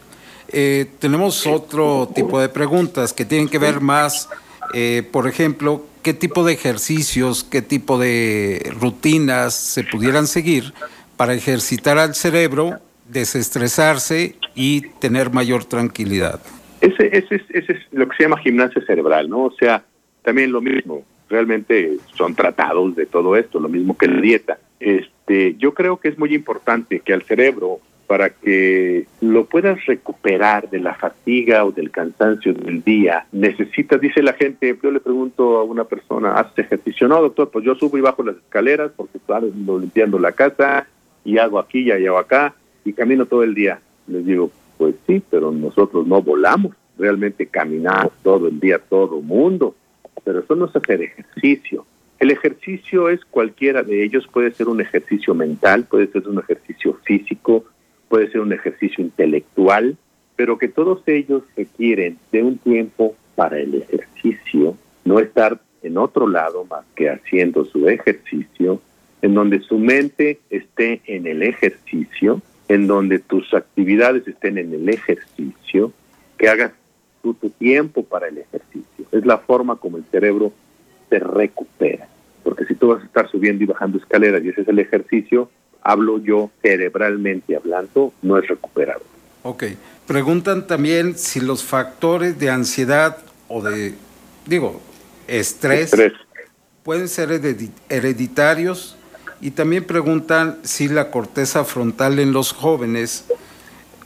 Eh, tenemos otro tipo de preguntas que tienen que ver más eh, por ejemplo, qué tipo de ejercicios, qué tipo de rutinas se pudieran seguir para ejercitar al cerebro, desestresarse y tener mayor tranquilidad. Ese, ese, ese es lo que se llama gimnasia cerebral, ¿no? O sea, también lo mismo, realmente son tratados de todo esto, lo mismo que la dieta. Este, yo creo que es muy importante que al cerebro para que lo puedas recuperar de la fatiga o del cansancio del día, necesitas, dice la gente, yo le pregunto a una persona, ¿haces ejercicio? No, doctor, pues yo subo y bajo las escaleras porque estoy limpiando la casa y hago aquí y hago acá y camino todo el día. Les digo, pues sí, pero nosotros no volamos, realmente caminamos todo el día, todo mundo, pero eso no es hacer ejercicio. El ejercicio es cualquiera de ellos, puede ser un ejercicio mental, puede ser un ejercicio físico, puede ser un ejercicio intelectual, pero que todos ellos requieren de un tiempo para el ejercicio, no estar en otro lado más que haciendo su ejercicio, en donde su mente esté en el ejercicio, en donde tus actividades estén en el ejercicio, que hagas tu, tu tiempo para el ejercicio. Es la forma como el cerebro se recupera. Porque si tú vas a estar subiendo y bajando escaleras y ese es el ejercicio, hablo yo cerebralmente hablando, no es recuperado. Ok. Preguntan también si los factores de ansiedad o de, digo, estrés, pueden ser hereditarios y también preguntan si la corteza frontal en los jóvenes,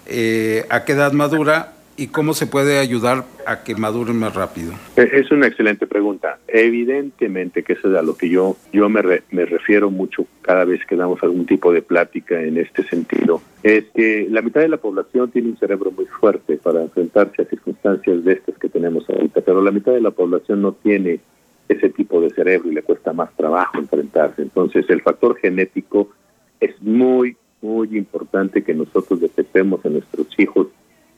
eh, a qué edad madura y cómo se puede ayudar a que maduren más rápido? E, es una excelente pregunta. Evidentemente que eso es a lo que yo, yo me, me refiero mucho cada vez que damos algún tipo de plática en este sentido. Es que la mitad de la población tiene un cerebro muy fuerte para enfrentarse a circunstancias de estas que tenemos ahorita, pero la mitad de la población no tiene ese tipo de cerebro y le cuesta más trabajo enfrentarse. Entonces el factor genético es muy, muy importante que nosotros detectemos en nuestros hijos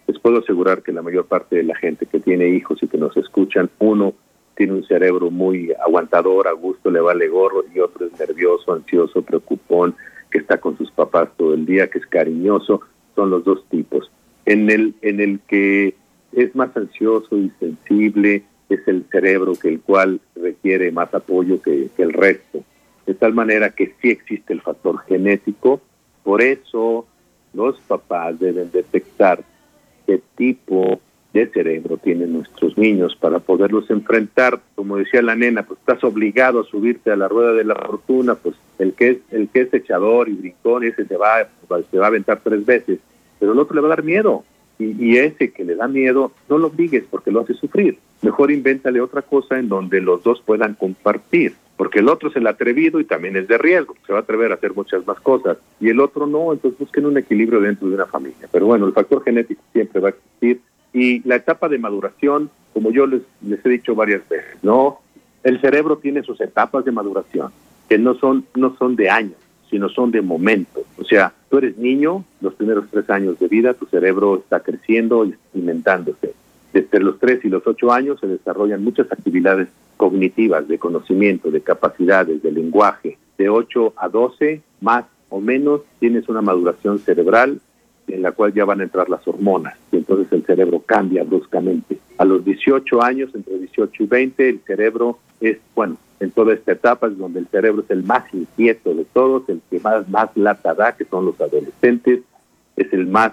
les puedo asegurar que la mayor parte de la gente que tiene hijos y que nos escuchan, uno tiene un cerebro muy aguantador, a gusto le vale gorro, y otro es nervioso, ansioso, preocupón, que está con sus papás todo el día, que es cariñoso, son los dos tipos. En el, en el que es más ansioso y sensible es el cerebro que el cual requiere más apoyo que, el resto. De tal manera que sí existe el factor genético, por eso los papás deben detectar qué tipo de cerebro tienen nuestros niños para poderlos enfrentar. Como decía la nena, pues estás obligado a subirte a la rueda de la fortuna, pues el que es, el que es echador y brincón, ese se va, se va a aventar tres veces, pero el otro le va a dar miedo. Y, y ese que le da miedo, no lo obligues porque lo hace sufrir. Mejor invéntale otra cosa en donde los dos puedan compartir porque el otro es el atrevido y también es de riesgo, se va a atrever a hacer muchas más cosas, y el otro no, entonces busquen un equilibrio dentro de una familia. Pero bueno, el factor genético siempre va a existir, y la etapa de maduración, como yo les, les he dicho varias veces, ¿no? El cerebro tiene sus etapas de maduración, que no son, no son de años, sino son de momentos. O sea, tú eres niño, los primeros tres años de vida, tu cerebro está creciendo y experimentándose. Desde los tres y los ocho años se desarrollan muchas actividades cognitivas, de conocimiento, de capacidades, de lenguaje. De 8 a 12, más o menos, tienes una maduración cerebral en la cual ya van a entrar las hormonas y entonces el cerebro cambia bruscamente. A los 18 años, entre 18 y 20, el cerebro es, bueno, en toda esta etapa es donde el cerebro es el más inquieto de todos, el que más, más lata da, que son los adolescentes, es el más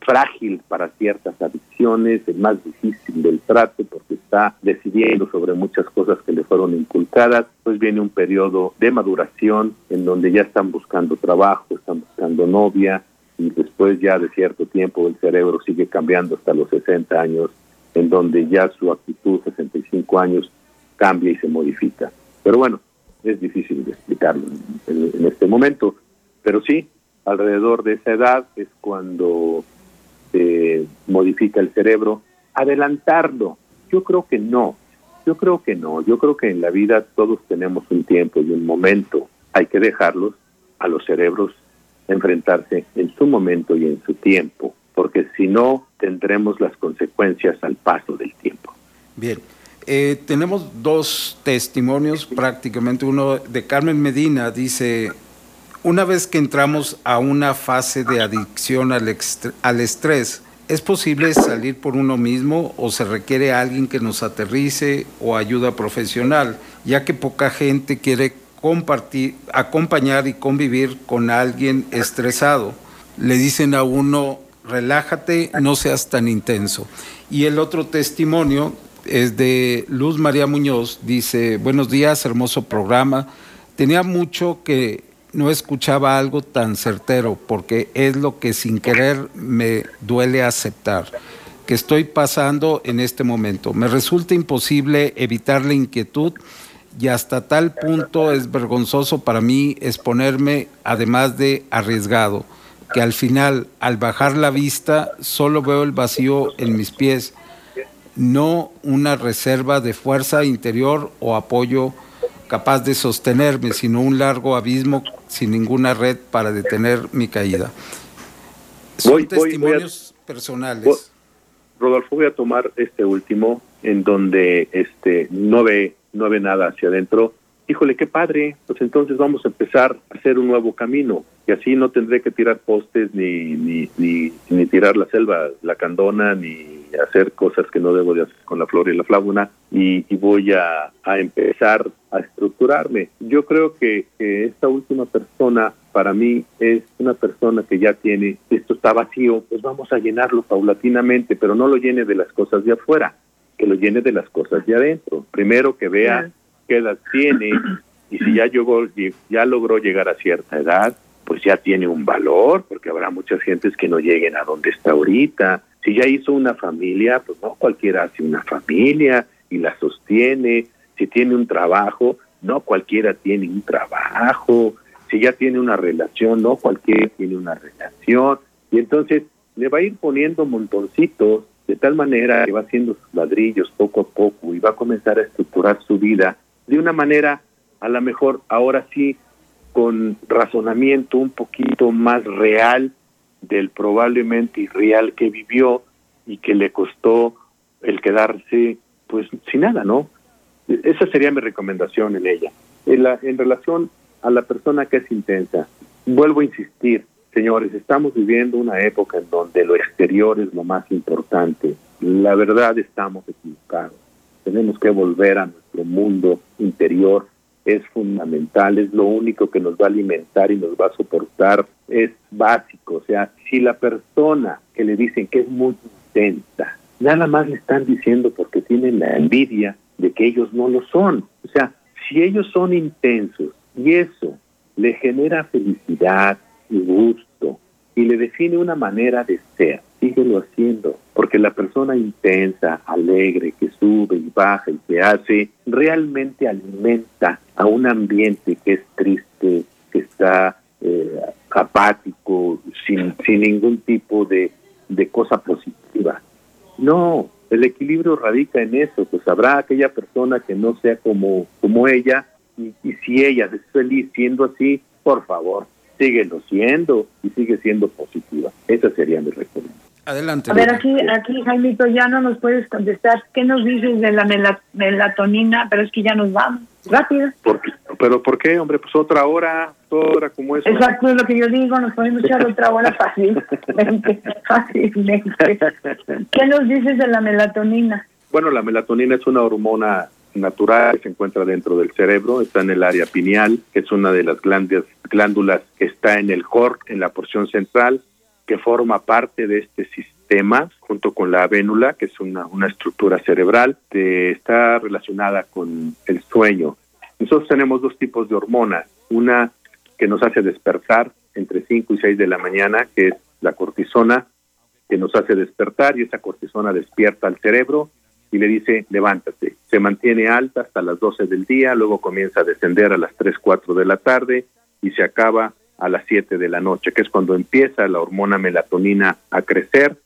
frágil para ciertas adicciones, el más difícil del trato porque está decidiendo sobre muchas cosas que le fueron inculcadas, pues viene un periodo de maduración en donde ya están buscando trabajo, están buscando novia y después ya de cierto tiempo el cerebro sigue cambiando hasta los 60 años en donde ya su actitud 65 años cambia y se modifica. Pero bueno, es difícil de explicarlo en, en este momento, pero sí, alrededor de esa edad es cuando se modifica el cerebro, adelantarlo. Yo creo que no, yo creo que no, yo creo que en la vida todos tenemos un tiempo y un momento, hay que dejarlos a los cerebros enfrentarse en su momento y en su tiempo, porque si no tendremos las consecuencias al paso del tiempo. Bien, eh, tenemos dos testimonios prácticamente, uno de Carmen Medina dice, una vez que entramos a una fase de adicción al, al estrés, ¿es posible salir por uno mismo o se requiere alguien que nos aterrice o ayuda profesional, ya que poca gente quiere compartir, acompañar y convivir con alguien estresado? Le dicen a uno, relájate, no seas tan intenso. Y el otro testimonio es de Luz María Muñoz, dice, buenos días, hermoso programa. Tenía mucho que no escuchaba algo tan certero, porque es lo que sin querer me duele aceptar, que estoy pasando en este momento. Me resulta imposible evitar la inquietud y hasta tal punto es vergonzoso para mí exponerme, además de arriesgado, que al final, al bajar la vista, solo veo el vacío en mis pies, no una reserva de fuerza interior o apoyo capaz de sostenerme, sino un largo abismo sin ninguna red para detener mi caída. Son testimonios personales. Rodolfo, voy a tomar este último, en donde este no ve, no ve nada hacia adentro. Híjole, qué padre. Pues entonces vamos a empezar a hacer un nuevo camino. Y así no tendré que tirar postes, ni, ni, ni, ni tirar la selva, la candona, ni hacer cosas que no debo de hacer con la flora y la flauna y, voy a, empezar a estructurarme. Yo creo que, esta última persona para mí es una persona que ya tiene, esto está vacío, pues vamos a llenarlo paulatinamente, pero no lo llene de las cosas de afuera, que lo llene de las cosas de adentro. Primero que vea qué edad tiene y si ya, llegó, ya logró llegar a cierta edad, pues ya tiene un valor, porque habrá muchas gentes que no lleguen a donde está ahorita, si ya hizo una familia, pues no cualquiera hace una familia y la sostiene. Si tiene un trabajo, no cualquiera tiene un trabajo. Si ya tiene una relación, no cualquiera tiene una relación. Y entonces le va a ir poniendo montoncitos de tal manera que va haciendo sus ladrillos poco a poco y va a comenzar a estructurar su vida de una manera, a lo mejor ahora sí, con razonamiento un poquito más real del probablemente irreal que vivió y que le costó el quedarse pues sin nada, ¿no? Esa sería mi recomendación en ella. En, la, en relación a la persona que es intensa, vuelvo a insistir, señores, estamos viviendo una época en donde lo exterior es lo más importante. La verdad estamos equivocados. Tenemos que volver a nuestro mundo interior es fundamental, es lo único que nos va a alimentar y nos va a soportar, es básico. O sea, si la persona que le dicen que es muy intensa, nada más le están diciendo porque tienen la envidia de que ellos no lo son. O sea, si ellos son intensos y eso le genera felicidad y gusto y le define una manera de ser, síguelo haciendo, porque la persona intensa, alegre, que sube y baja y que hace, realmente alimenta a un ambiente que es triste, que está eh, apático, sin, sin ningún tipo de, de cosa positiva. No, el equilibrio radica en eso, pues habrá aquella persona que no sea como, como ella, y, y si ella es feliz siendo así, por favor, síguelo siendo y sigue siendo positiva. Esa sería mi recomendación. Adelante. A ver, aquí, aquí, Jaimito, ya no nos puedes contestar. ¿Qué nos dices de la melatonina? Pero es que ya nos vamos. Rápido. ¿Por ¿Pero por qué, hombre? Pues otra hora, otra hora como eso. Exacto, es lo que yo digo. Nos podemos echar otra hora fácilmente. fácilmente. ¿Qué nos dices de la melatonina? Bueno, la melatonina es una hormona natural que se encuentra dentro del cerebro, está en el área pineal, que es una de las glándulas que está en el core, en la porción central, que forma parte de este sistema junto con la vénula, que es una, una estructura cerebral, que está relacionada con el sueño. Nosotros tenemos dos tipos de hormonas, una que nos hace despertar entre 5 y 6 de la mañana, que es la cortisona, que nos hace despertar y esa cortisona despierta al cerebro y le dice levántate. Se mantiene alta hasta las 12 del día, luego comienza a descender a las 3, 4 de la tarde y se acaba a las 7 de la noche, que es cuando empieza la hormona melatonina a crecer,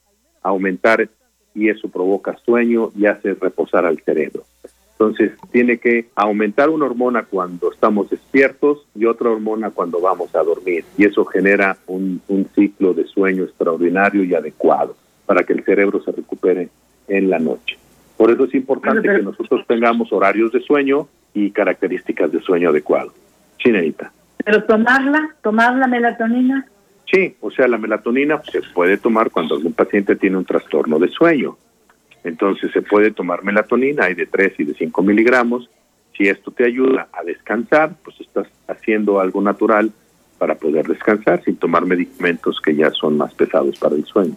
a aumentar y eso provoca sueño y hace reposar al cerebro. Entonces tiene que aumentar una hormona cuando estamos despiertos y otra hormona cuando vamos a dormir. Y eso genera un, un, ciclo de sueño extraordinario y adecuado para que el cerebro se recupere en la noche. Por eso es importante que nosotros tengamos horarios de sueño y características de sueño adecuado. Chineita. Pero tomarla, tomar la melatonina. Sí, o sea, la melatonina se puede tomar cuando algún paciente tiene un trastorno de sueño. Entonces se puede tomar melatonina, hay de 3 y de 5 miligramos. Si esto te ayuda a descansar, pues estás haciendo algo natural para poder descansar sin tomar medicamentos que ya son más pesados para el sueño.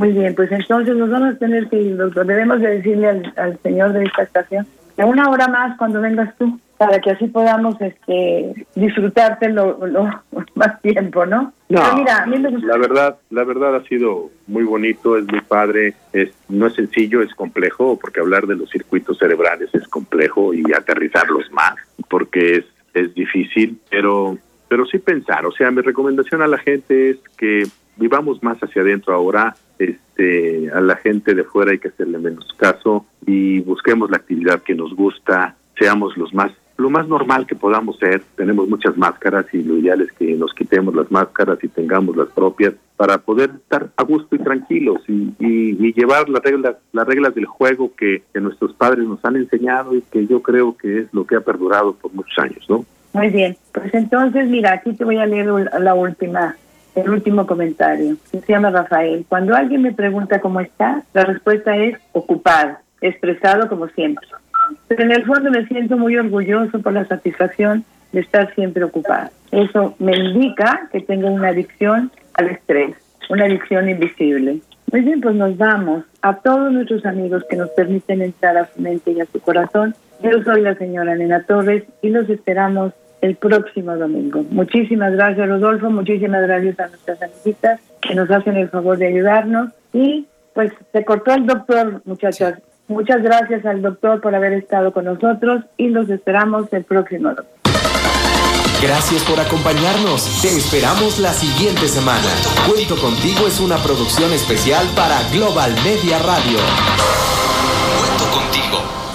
Muy bien, pues entonces nos vamos a tener que ir, doctor. Debemos de decirle al, al señor de esta estación que una hora más cuando vengas tú para que así podamos este disfrutarte lo, más tiempo, ¿no? No, mira, la verdad, la verdad ha sido muy bonito, es muy padre, es no es sencillo, es complejo, porque hablar de los circuitos cerebrales es complejo y aterrizarlos más, porque es es difícil, pero pero sí pensar, o sea, mi recomendación a la gente es que vivamos más hacia adentro ahora, este, a la gente de fuera hay que hacerle menos caso y busquemos la actividad que nos gusta, seamos los más lo más normal que podamos ser. Tenemos muchas máscaras y lo ideal es que nos quitemos las máscaras y tengamos las propias para poder estar a gusto y tranquilos y, y, llevar las reglas, las reglas del juego que, que, nuestros padres nos han enseñado y que yo creo que es lo que ha perdurado por muchos años, ¿no? Muy bien, pues entonces mira, aquí te voy a leer la última, el último comentario. Se llama Rafael. Cuando alguien me pregunta cómo está, la respuesta es ocupado, expresado como siempre. Pero en el fondo me siento muy orgulloso por la satisfacción de estar siempre ocupada. Eso me indica que tengo una adicción al estrés, una adicción invisible. Muy bien, pues nos vamos. A todos nuestros amigos que nos permiten entrar a su mente y a su corazón. Yo soy la señora Nena Torres y los esperamos el próximo domingo. Muchísimas gracias, Rodolfo. Muchísimas gracias a nuestras amiguitas que nos hacen el favor de ayudarnos. Y pues se cortó el doctor, muchachas. Muchas gracias al doctor por haber estado con nosotros y los esperamos el próximo domingo. Gracias por acompañarnos. Te esperamos la siguiente semana. Cuento contigo es una producción especial para Global Media Radio. Cuento contigo.